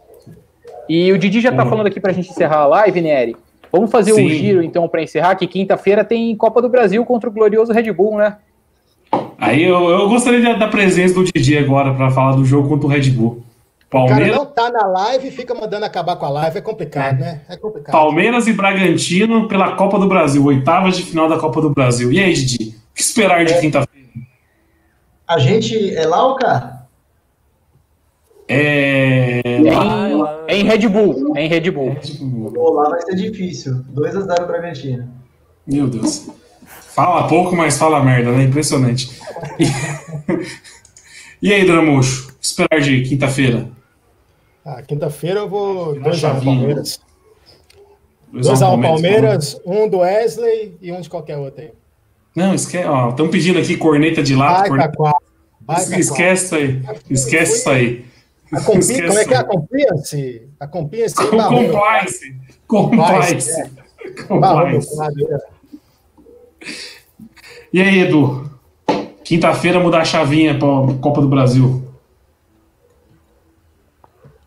E o Didi já está uhum. falando aqui para a gente encerrar a live, Nery. Vamos fazer o um giro, então, para encerrar, que quinta-feira tem Copa do Brasil contra o glorioso Red Bull, né? Aí eu, eu gostaria da presença do Didi agora para falar do jogo contra o Red Bull. Palmeiras... O cara não tá na live e fica mandando acabar com a live, é complicado, é. né? É complicado. Palmeiras e Bragantino pela Copa do Brasil, oitavas de final da Copa do Brasil. E aí, Didi? que esperar de é, quinta-feira? A gente é lá ou cá? É. é em Red Bull. É em Red Bull. Pô, lá vai ser difícil. 2x0 Bragantino. Meu Deus. Fala pouco, mas fala merda, né? Impressionante. E, e aí, Dramuxo? O que esperar de quinta-feira? Ah, quinta-feira eu vou 2x1 Palmeiras. 2x1 Palmeiras, um do Wesley e um de qualquer outro aí. Não, esquece. Estão pedindo aqui corneta de lado. Corneta... Esquece isso aí. Esquece isso aí. A compliance, como é que é a compliance? A compliance. Compliance. Compliance. É. Compliance. E aí, Edu? Quinta-feira mudar a chavinha para a Copa do Brasil.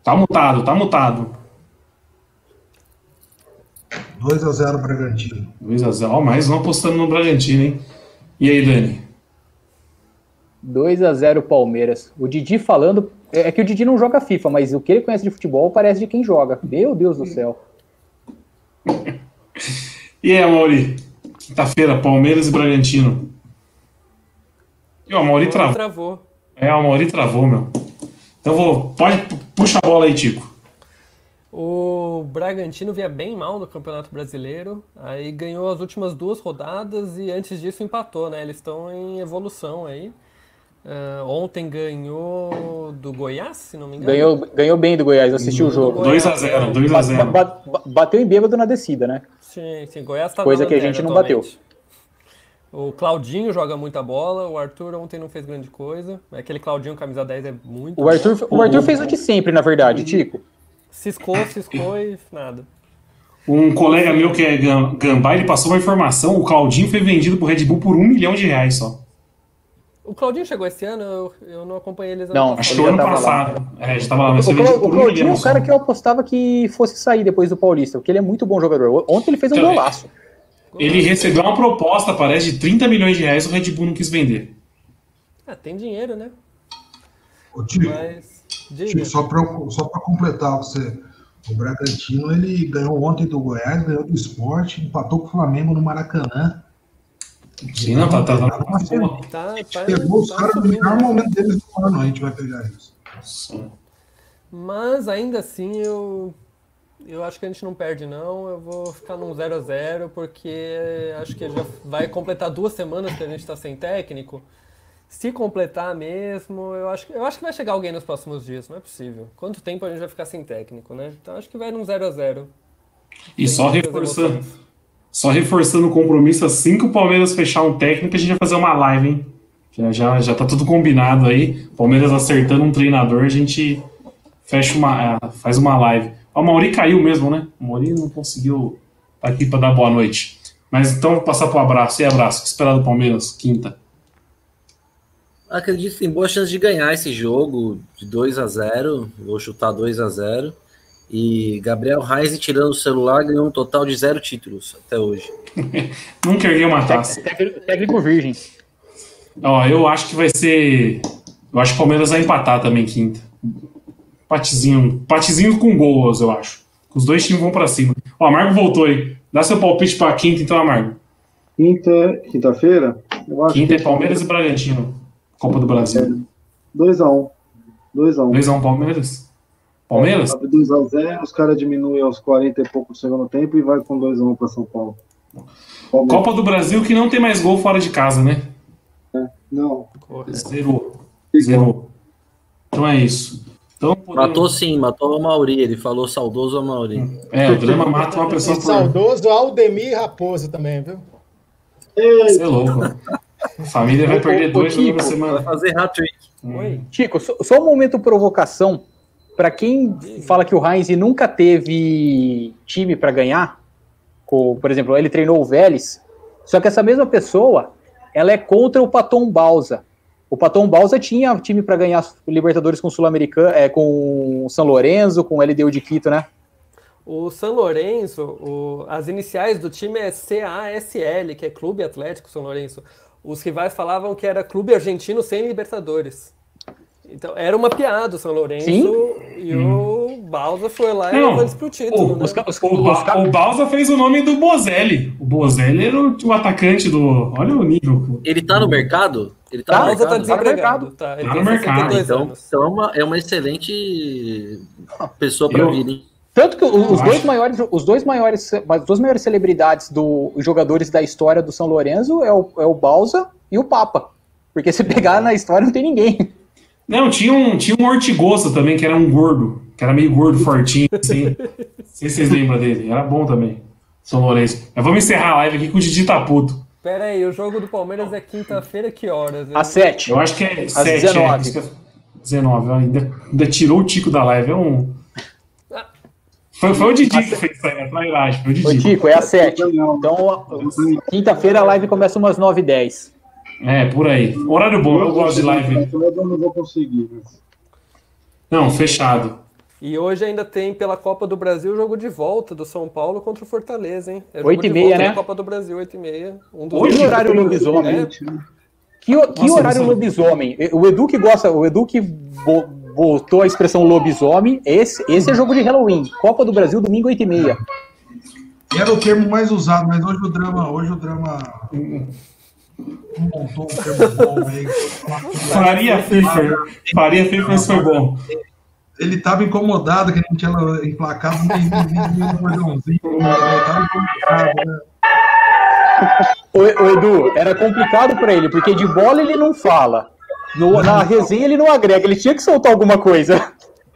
Tá mutado, tá mutado. 2x0 Bragantino. 2x0. Ó, mais um apostando no Bragantino, hein? E aí, Dani? 2x0 Palmeiras. O Didi falando. É que o Didi não joga FIFA, mas o que ele conhece de futebol parece de quem joga. Meu Deus do céu. e aí, Mauri? Quinta-feira, Palmeiras e Bragantino. E o Mauri travou. travou. É, o Mauri travou, meu. Então vou. Pode. Puxa a bola aí, Tico. O Bragantino via bem mal no Campeonato Brasileiro, aí ganhou as últimas duas rodadas e antes disso empatou, né? Eles estão em evolução aí. Uh, ontem ganhou do Goiás, se não me engano. Ganhou, ganhou bem do Goiás, assisti o jogo. 2x0, 2x0. Bateu em bêbado na descida, né? Sim, sim. Goiás tá Coisa que a gente não bateu. O Claudinho joga muita bola, o Arthur ontem não fez grande coisa. Aquele Claudinho camisa 10 é muito. O Arthur, o Arthur fez o de sempre, na verdade, Tico. Ciscou, ciscou e nada. Um colega meu que é Gambá, ele passou uma informação: o Claudinho foi vendido pro Red Bull por um milhão de reais só. O Claudinho chegou esse ano, eu, eu não acompanhei eles Não, acho que o ano passado. Lá. É, estava lá, mas o, o, o Claudinho é um cara que eu apostava que fosse sair depois do Paulista, porque ele é muito bom jogador. Ontem ele fez um então, golaço. Ele recebeu uma proposta, parece, de 30 milhões de reais, o Red Bull não quis vender. Ah, tem dinheiro, né? O time, Mas... Diga. Só para só completar você, o Bragantino ele ganhou ontem do Goiás, ganhou do esporte, empatou com o Flamengo no Maracanã. Sim, não, tá, tá, tá, tá, tá, tá Pegou os caras no melhor momento deles do ano, a gente vai pegar isso. Mas ainda assim eu eu acho que a gente não perde, não. Eu vou ficar num 0 a 0 porque acho que já vai completar duas semanas que a gente está sem técnico. se completar mesmo, eu acho, eu acho que vai chegar alguém nos próximos dias, não é possível. Quanto tempo a gente vai ficar sem técnico, né? Então acho que vai num 0 a 0 E só reforçando, só reforçando o compromisso, assim que o Palmeiras fechar um técnico, a gente vai fazer uma live, hein? Já, já, já tá tudo combinado aí. Palmeiras acertando um treinador, a gente fecha uma, é, faz uma live. O Mauri caiu mesmo, né? O Mauri não conseguiu estar aqui para dar boa noite. Mas então vou passar para o abraço. E abraço, o que esperar do Palmeiras, quinta? Acredito tem boa chance de ganhar esse jogo de 2 a 0 Vou chutar 2 a 0 E Gabriel Reis, tirando o celular, ganhou um total de zero títulos até hoje. Nunca ergueu uma taça. Técnico virgem. Ó, eu acho que vai ser. Eu acho que o Palmeiras vai empatar também quinta. Patizinho, patizinho com gols, eu acho. Os dois times vão para cima. Ó, Amargo voltou aí. Dá seu palpite para quinta, então, Amargo. Quinta, quinta-feira? Quinta é Palmeiras e Bragantino. Copa do Brasil. 2x1. 2x1. 2x1 Palmeiras? Palmeiras? 2x0, os caras diminuem aos 40 e pouco do segundo tempo e vai com 2x1 para São Paulo. Palmeiras. Copa do Brasil que não tem mais gol fora de casa, né? É, não. Zerou. Zerou. Então é isso. Então, podemos... Matou sim, matou o Mauri. Ele falou saudoso a Mauri. É, o drama mata uma pessoa por... Saudoso Aldemir Raposo também, viu? Você é louco. A família vai perder dois Chico, na semana. Vai fazer hat-trick. Oi. Chico, só, só um momento provocação. Para quem fala que o Heinz nunca teve time para ganhar, por exemplo, ele treinou o Vélez, só que essa mesma pessoa, ela é contra o Paton Balsa. O Paton Balsa tinha time para ganhar Libertadores com o Sul-Americano, é, com o São Lourenço, com o LDU de Quito, né? O São Lourenço, o, as iniciais do time é CASL, que é Clube Atlético São Lourenço. Os rivais falavam que era Clube Argentino sem Libertadores. Então, era uma piada o São Lourenço Sim? e hum. o Balsa foi lá Não, e levou pro título. O, né? os, os, o, o, Balsa fez o nome do Bozelli. O Bozelli era o, o, atacante do. Olha o nível. Ele tá no mercado? Ele tá, tá no mercado? Tá desempregado. Tá, tá no mercado. Então, então é, uma, é uma excelente pessoa para vir, hein? Tanto que os dois, maiores, os dois maiores, as duas maiores celebridades dos jogadores da história do São Lourenço é o, é o Balsa e o Papa. Porque se pegar na história não tem ninguém. Não, tinha um, tinha um Ortigosa também, que era um gordo, que era meio gordo, fortinho, assim. não sei se vocês lembram dele. Era bom também. São Lourenço. Mas vamos encerrar a live aqui com o Didi tá puto. Pera aí, o jogo do Palmeiras é quinta-feira, que horas? Às 7. Eu acho que é 7. 19. É, 19. Ainda, ainda tirou o Tico da live. É um. Foi, foi o Didi que fez isso aí, né? Trairagem. Foi o Didi. Ô, Tico, é às 7. Então, quinta-feira a live começa umas 9h10. É, por aí. Horário bom, eu gosto de live. Eu não vou conseguir. Não, fechado. E hoje ainda tem pela Copa do Brasil o jogo de volta do São Paulo contra o Fortaleza, hein? É 8 e meia, né? Copa do Brasil, 8 e meia. Um dos hoje horário lobisomem. É. Que, que Nossa, horário lobisomem? O Edu que gosta, o Edu que botou a expressão lobisomem, esse, esse é jogo de Halloween. Copa do Brasil, domingo, 8 e meia. Era o termo mais usado, mas hoje o drama, hoje o drama montou um termo bom aí. Faria FIFA. Faria FIFA foi bom. Ele estava incomodado que não tinha emplacado nem. Estava incomodado, né? O, Edu, era complicado para ele, porque de bola ele não fala. No, na resenha ele não agrega, ele tinha que soltar alguma coisa.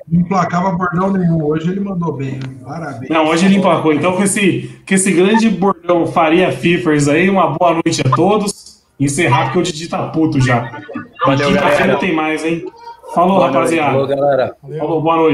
Não emplacava bordão nenhum. Hoje ele mandou bem. Parabéns. Não, hoje ele emplacou. Então, com esse, com esse grande bordão Faria Fifers aí, uma boa noite a todos. Encerrar, porque o Didi tá puto já. Mas quinta-feira tem mais, hein? Falou, boa rapaziada. Falou, galera. Falou, boa noite.